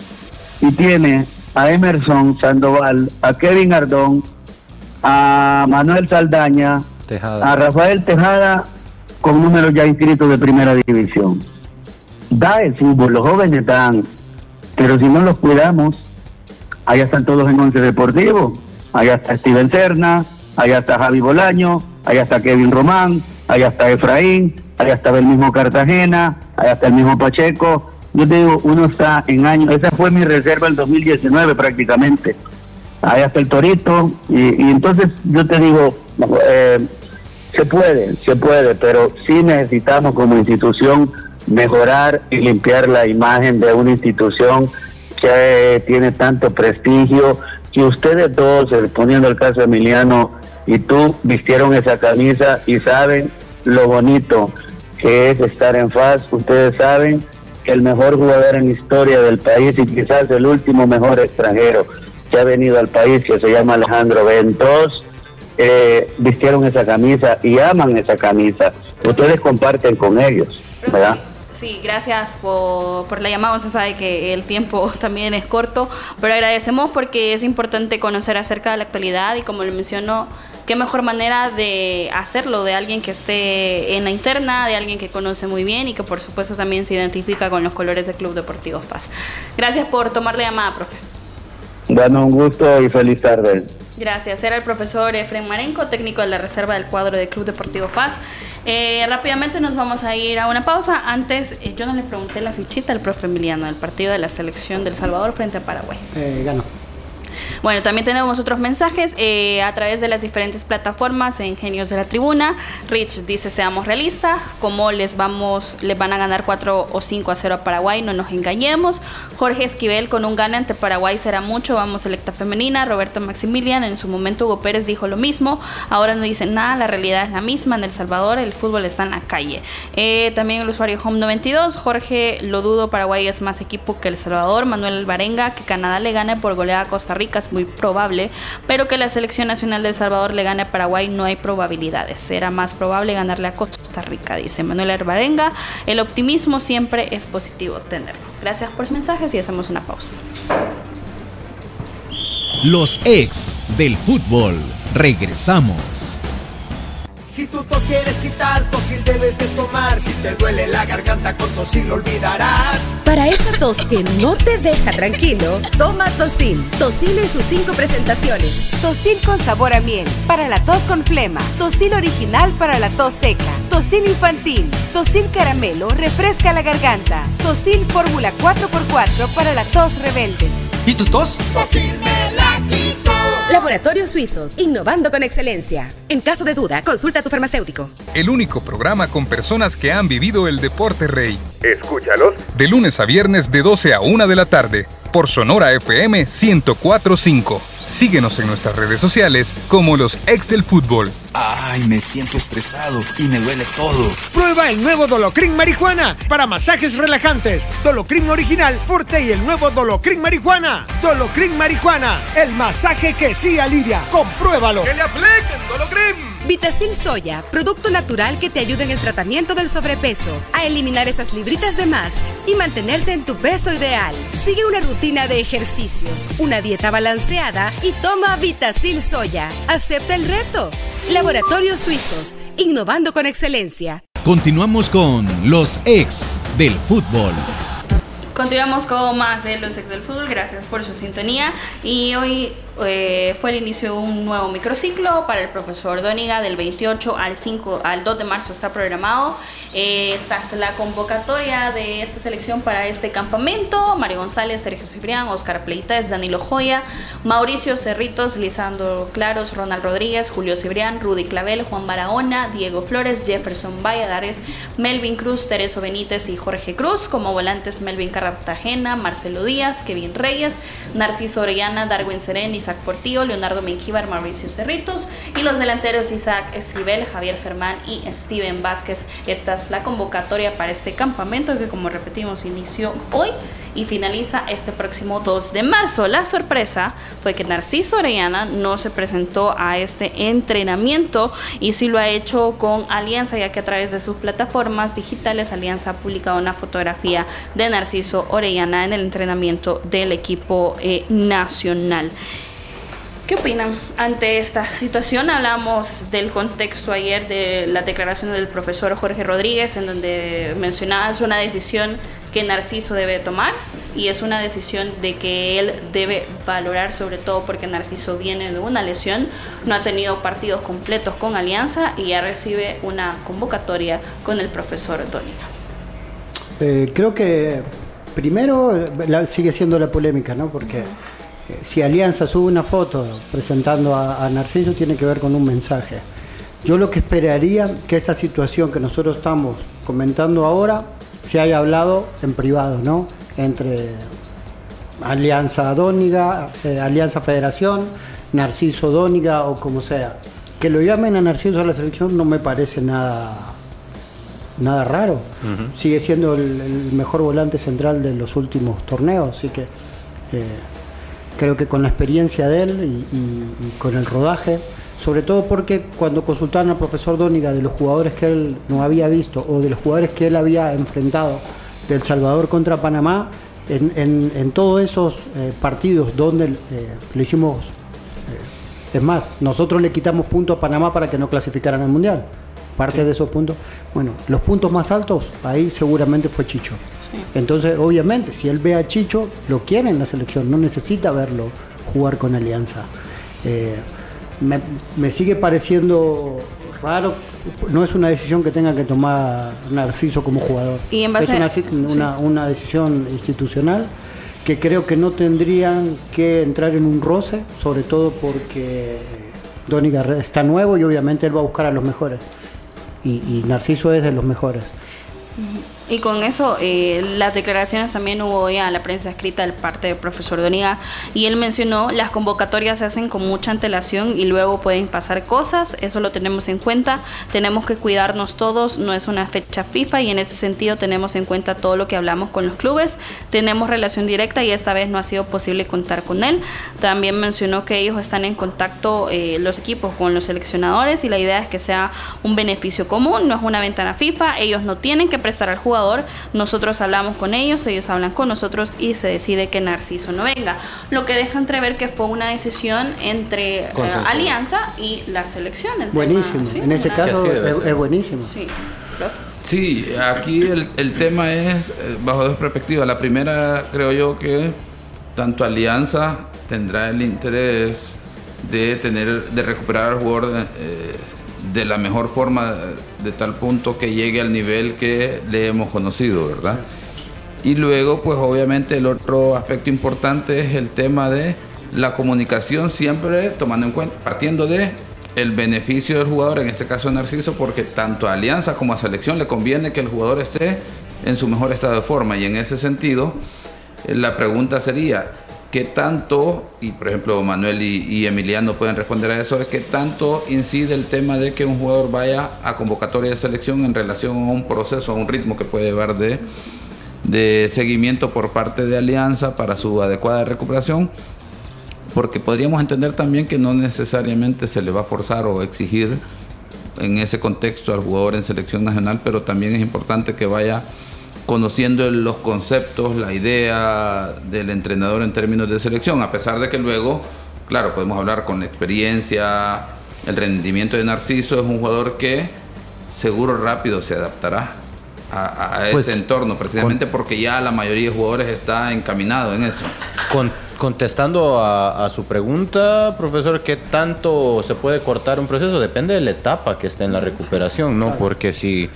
y tiene a Emerson Sandoval, a Kevin Ardón, a Manuel Saldaña, a Rafael Tejada con números ya inscritos de primera división. Da el fútbol, los jóvenes dan, pero si no los cuidamos, allá están todos en once deportivo allá está Steven Cerna, allá está Javi Bolaño, allá está Kevin Román, allá está Efraín, allá está el mismo Cartagena, allá está el mismo Pacheco. Yo te digo, uno está en años, esa fue mi reserva el 2019 prácticamente. Allá está el Torito, y, entonces yo te digo, eh, se puede, se puede, pero sí necesitamos como institución mejorar y limpiar la imagen de una institución que tiene tanto prestigio, que ustedes dos, eh, poniendo el caso de Emiliano y tú, vistieron esa camisa y saben lo bonito que es estar en FAS, ustedes saben que el mejor jugador en historia del país y quizás el último mejor extranjero que ha venido al país, que se llama Alejandro Ventos, eh, vistieron esa camisa y aman esa camisa. Ustedes comparten con ellos, ¿verdad? Sí, gracias por, la llamada. Se sabe que el tiempo también es corto, pero agradecemos porque es importante conocer acerca de la actualidad y como le mencionó, qué mejor manera de hacerlo de alguien que esté en la interna, de alguien que conoce muy bien y que por supuesto también se identifica con los colores del Club Deportivo FAS. Gracias por tomar la llamada, profe. Bueno, un gusto y feliz tarde. Gracias. Era el profesor Efren Marenco, técnico de la reserva del cuadro del Club Deportivo FAS. Eh, rápidamente nos vamos a ir a una pausa. Antes, eh, yo no le pregunté la fichita al profe Emiliano del partido de la selección del Salvador frente a Paraguay. Eh, ganó. Bueno, también tenemos otros mensajes eh, a través de las diferentes plataformas en Genios de la Tribuna. Rich dice, seamos realistas, como les vamos, les van a ganar 4 o 5 a 0 a Paraguay, no nos engañemos. Jorge Esquivel con un gana ante Paraguay será mucho, vamos selecta femenina. Roberto Maximilian, en su momento Hugo Pérez dijo lo mismo, ahora no dicen nada, la realidad es la misma, en El Salvador el fútbol está en la calle. Eh, también el usuario Home92, Jorge, lo dudo, Paraguay es más equipo que El Salvador. Manuel Barenga, que Canadá le gane por goleada a Costa Rica es muy probable, pero que la selección nacional de El Salvador le gane a Paraguay no hay probabilidades. Será más probable ganarle a Costa Rica, dice Manuel Herbarenga. El optimismo siempre es positivo tenerlo. Gracias por sus mensajes y hacemos una pausa. Los ex del fútbol. Regresamos. Si tu tos quieres quitar, tosil debes de tomar. Si te duele la garganta, con tosil lo olvidarás. Para esa tos que no te deja tranquilo, toma Tosil. Tosil en sus cinco presentaciones. Tosil con sabor a miel, para la tos con flema. Tosil original para la tos seca. Tosil infantil. Tosil caramelo, refresca la garganta. Tosil fórmula 4x4 para la tos rebelde. ¿Y tu tos? Tosil. Laboratorios Suizos, innovando con excelencia. En caso de duda, consulta a tu farmacéutico. El único programa con personas que han vivido el deporte rey. Escúchalos. De lunes a viernes de 12 a 1 de la tarde, por Sonora FM 1045. Síguenos en nuestras redes sociales como los ex del fútbol. Ay, me siento estresado y me duele todo. Prueba el nuevo Dolocrin Marihuana para masajes relajantes. Dolocrin original, fuerte y el nuevo Dolocrin Marihuana. Dolocrin Marihuana, el masaje que sí alivia. Compruébalo. ¡Que le apliquen Dolocrin! Vitacil Soya, producto natural que te ayuda en el tratamiento del sobrepeso, a eliminar esas libritas de más y mantenerte en tu peso ideal. Sigue una rutina de ejercicios, una dieta balanceada y toma Vitacil Soya. Acepta el reto. Laboratorios Suizos, innovando con excelencia. Continuamos con los ex del fútbol. Continuamos con más de los ex del fútbol, gracias por su sintonía. Y hoy eh, fue el inicio de un nuevo microciclo para el profesor Dóniga del 28 al 5 al 2 de marzo está programado. Eh, esta es la convocatoria de esta selección para este campamento. Mario González, Sergio Ciprián, Oscar Pleites, Danilo Joya, Mauricio Cerritos, Lisandro Claros, Ronald Rodríguez, Julio Cibrián, Rudy Clavel, Juan Barahona, Diego Flores, Jefferson Valladares, Melvin Cruz, Tereso Benítez y Jorge Cruz. Como volantes Melvin Cartagena, Marcelo Díaz, Kevin Reyes, Narciso Orellana, Darwin Serén, Isaac Portillo, Leonardo Mengíbar, Mauricio Cerritos y los delanteros Isaac Esquivel, Javier Fermán y Steven Vázquez. Esta es la convocatoria para este campamento que como repetimos inició hoy y finaliza este próximo 2 de marzo. La sorpresa fue que Narciso Orellana no se presentó a este entrenamiento y sí lo ha hecho con Alianza, ya que a través de sus plataformas digitales Alianza ha publicado una fotografía de Narciso Orellana en el entrenamiento del equipo eh, nacional. ¿Qué opinan ante esta situación? Hablamos del contexto ayer de la declaración del profesor Jorge Rodríguez, en donde mencionaba es una decisión que Narciso debe tomar y es una decisión de que él debe valorar, sobre todo porque Narciso viene de una lesión, no ha tenido partidos completos con Alianza y ya recibe una convocatoria con el profesor Dóniga. Eh, creo que primero sigue siendo la polémica, ¿no? Porque si Alianza sube una foto presentando a, Narciso, tiene que ver con un mensaje. Yo lo que esperaría que esta situación que nosotros estamos comentando ahora se haya hablado en privado, ¿no? Entre Alianza Dóniga, eh, Alianza Federación, Narciso Dóniga o como sea. Que lo llamen a Narciso a la selección no me parece nada, nada raro. Sigue siendo el, mejor volante central de los últimos torneos, así que eh, creo que con la experiencia de él y, con el rodaje, sobre todo porque cuando consultaron al profesor Dóniga de los jugadores que él no había visto o de los jugadores que él había enfrentado del Salvador contra Panamá, en, todos esos eh, partidos donde eh, le hicimos, eh, es más, nosotros le quitamos puntos a Panamá para que no clasificaran al Mundial. Parte de esos puntos, bueno, los puntos más altos, ahí seguramente fue Chicho. Entonces, obviamente, si él ve a Chicho, lo quiere en la selección, no necesita verlo jugar con Alianza. Eh, me, sigue pareciendo raro, no es una decisión que tenga que tomar Narciso como jugador. es una, una, decisión institucional que creo que no tendrían que entrar en un roce, sobre todo porque Doni está nuevo y obviamente él va a buscar a los mejores. Y, y Narciso es de los mejores. Y con eso, eh, las declaraciones también hubo ya la prensa escrita del parte del profesor Doniga y él mencionó las convocatorias se hacen con mucha antelación y luego pueden pasar cosas, eso lo tenemos en cuenta, tenemos que cuidarnos todos, no es una fecha FIFA y en ese sentido tenemos en cuenta todo lo que hablamos con los clubes, tenemos relación directa y esta vez no ha sido posible contar con él. También mencionó que ellos están en contacto, eh, los equipos, con los seleccionadores y la idea es que sea un beneficio común, no es una ventana FIFA, ellos no tienen que prestar al jugador nosotros hablamos con ellos, ellos hablan con nosotros y se decide que Narciso no venga. Lo que deja entrever que fue una decisión entre eh, Alianza y la selección. buenísimo, en ese caso es, buenísimo. Sí. aquí el, el, tema es eh, bajo dos perspectivas. La primera, creo yo que tanto Alianza tendrá el interés de tener, de recuperar al jugador eh, de la mejor forma, de tal punto que llegue al nivel que le hemos conocido, ¿verdad? Y luego, pues obviamente el otro aspecto importante es el tema de la comunicación, siempre tomando en cuenta, partiendo de el beneficio del jugador, en este caso Narciso, porque tanto a Alianza como a Selección le conviene que el jugador esté en su mejor estado de forma. Y en ese sentido, la pregunta sería, ¿Qué tanto, y por ejemplo Manuel y, Emiliano pueden responder a eso, es qué tanto incide el tema de que un jugador vaya a convocatoria de selección en relación a un proceso, a un ritmo que puede llevar de, de seguimiento por parte de Alianza para su adecuada recuperación? Porque podríamos entender también que no necesariamente se le va a forzar o exigir en ese contexto al jugador en selección nacional, pero también es importante que vaya conociendo los conceptos, la idea del entrenador en términos de selección, a pesar de que luego, claro, podemos hablar con experiencia, el rendimiento de Narciso es un jugador que seguro rápido se adaptará a, Pues, ese entorno, precisamente porque ya la mayoría de jugadores está encaminado en eso. Con- contestando a, a su pregunta, profesor, ¿qué tanto se puede cortar un proceso? Depende de la etapa que esté en la recuperación, ¿no? Porque si,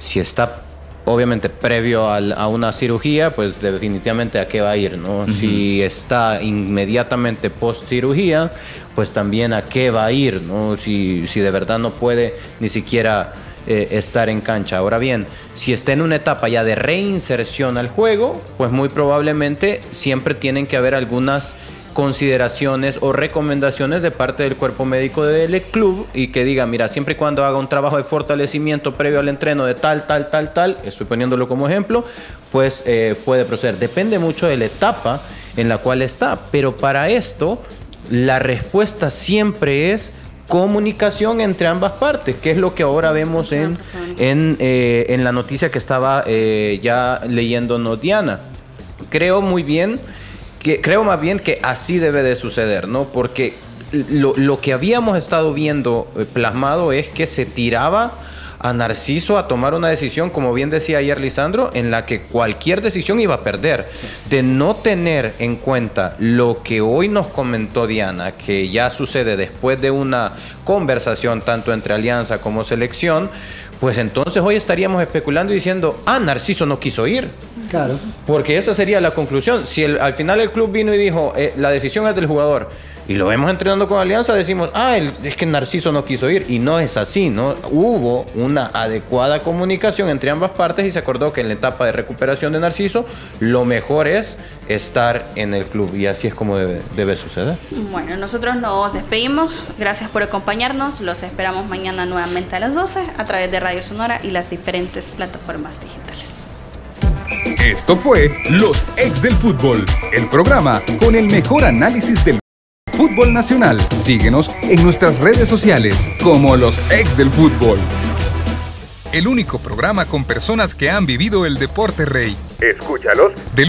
si está obviamente previo al- a una cirugía, pues definitivamente a qué va a ir, ¿no? Si está inmediatamente post cirugía, pues también a qué va a ir, ¿no? Si, si de verdad no puede ni siquiera eh, estar en cancha. Ahora bien, si está en una etapa ya de reinserción al juego, pues muy probablemente siempre tienen que haber algunas consideraciones o recomendaciones de parte del cuerpo médico del club y que diga, mira, siempre y cuando haga un trabajo de fortalecimiento previo al entreno de tal, tal, tal, tal, estoy poniéndolo como ejemplo, pues eh, puede proceder. Depende mucho de la etapa en la cual está, pero para esto la respuesta siempre es comunicación entre ambas partes, que es lo que ahora vemos en, en, eh, en la noticia que estaba eh, ya leyéndonos Diana. Creo muy bien, que, creo más bien que así debe de suceder, ¿no? Porque lo, lo que habíamos estado viendo eh, plasmado es que se tiraba a Narciso a tomar una decisión, como bien decía ayer Lisandro, en la que cualquier decisión iba a perder. De no tener en cuenta lo que hoy nos comentó Diana, que ya sucede después de una conversación tanto entre Alianza como selección, pues entonces hoy estaríamos especulando y diciendo, ah, Narciso no quiso ir. Claro. Porque esa sería la conclusión. Si el- al final el club vino y dijo, eh, la decisión es del jugador, y lo vemos entrenando con Alianza, decimos, ah, el- es que Narciso no quiso ir. Y no es así, ¿no? Hubo una adecuada comunicación entre ambas partes y se acordó que en la etapa de recuperación de Narciso, lo mejor es estar en el club. Y así es como debe, debe suceder. Bueno, nosotros nos despedimos. Gracias por acompañarnos. Los esperamos mañana nuevamente a las 12 a través de Radio Sonora y las diferentes plataformas digitales. Esto fue Los Ex del Fútbol, el programa con el mejor análisis del fútbol nacional. Síguenos en nuestras redes sociales como Los Ex del Fútbol. El único programa con personas que han vivido el deporte rey. Escúchalos De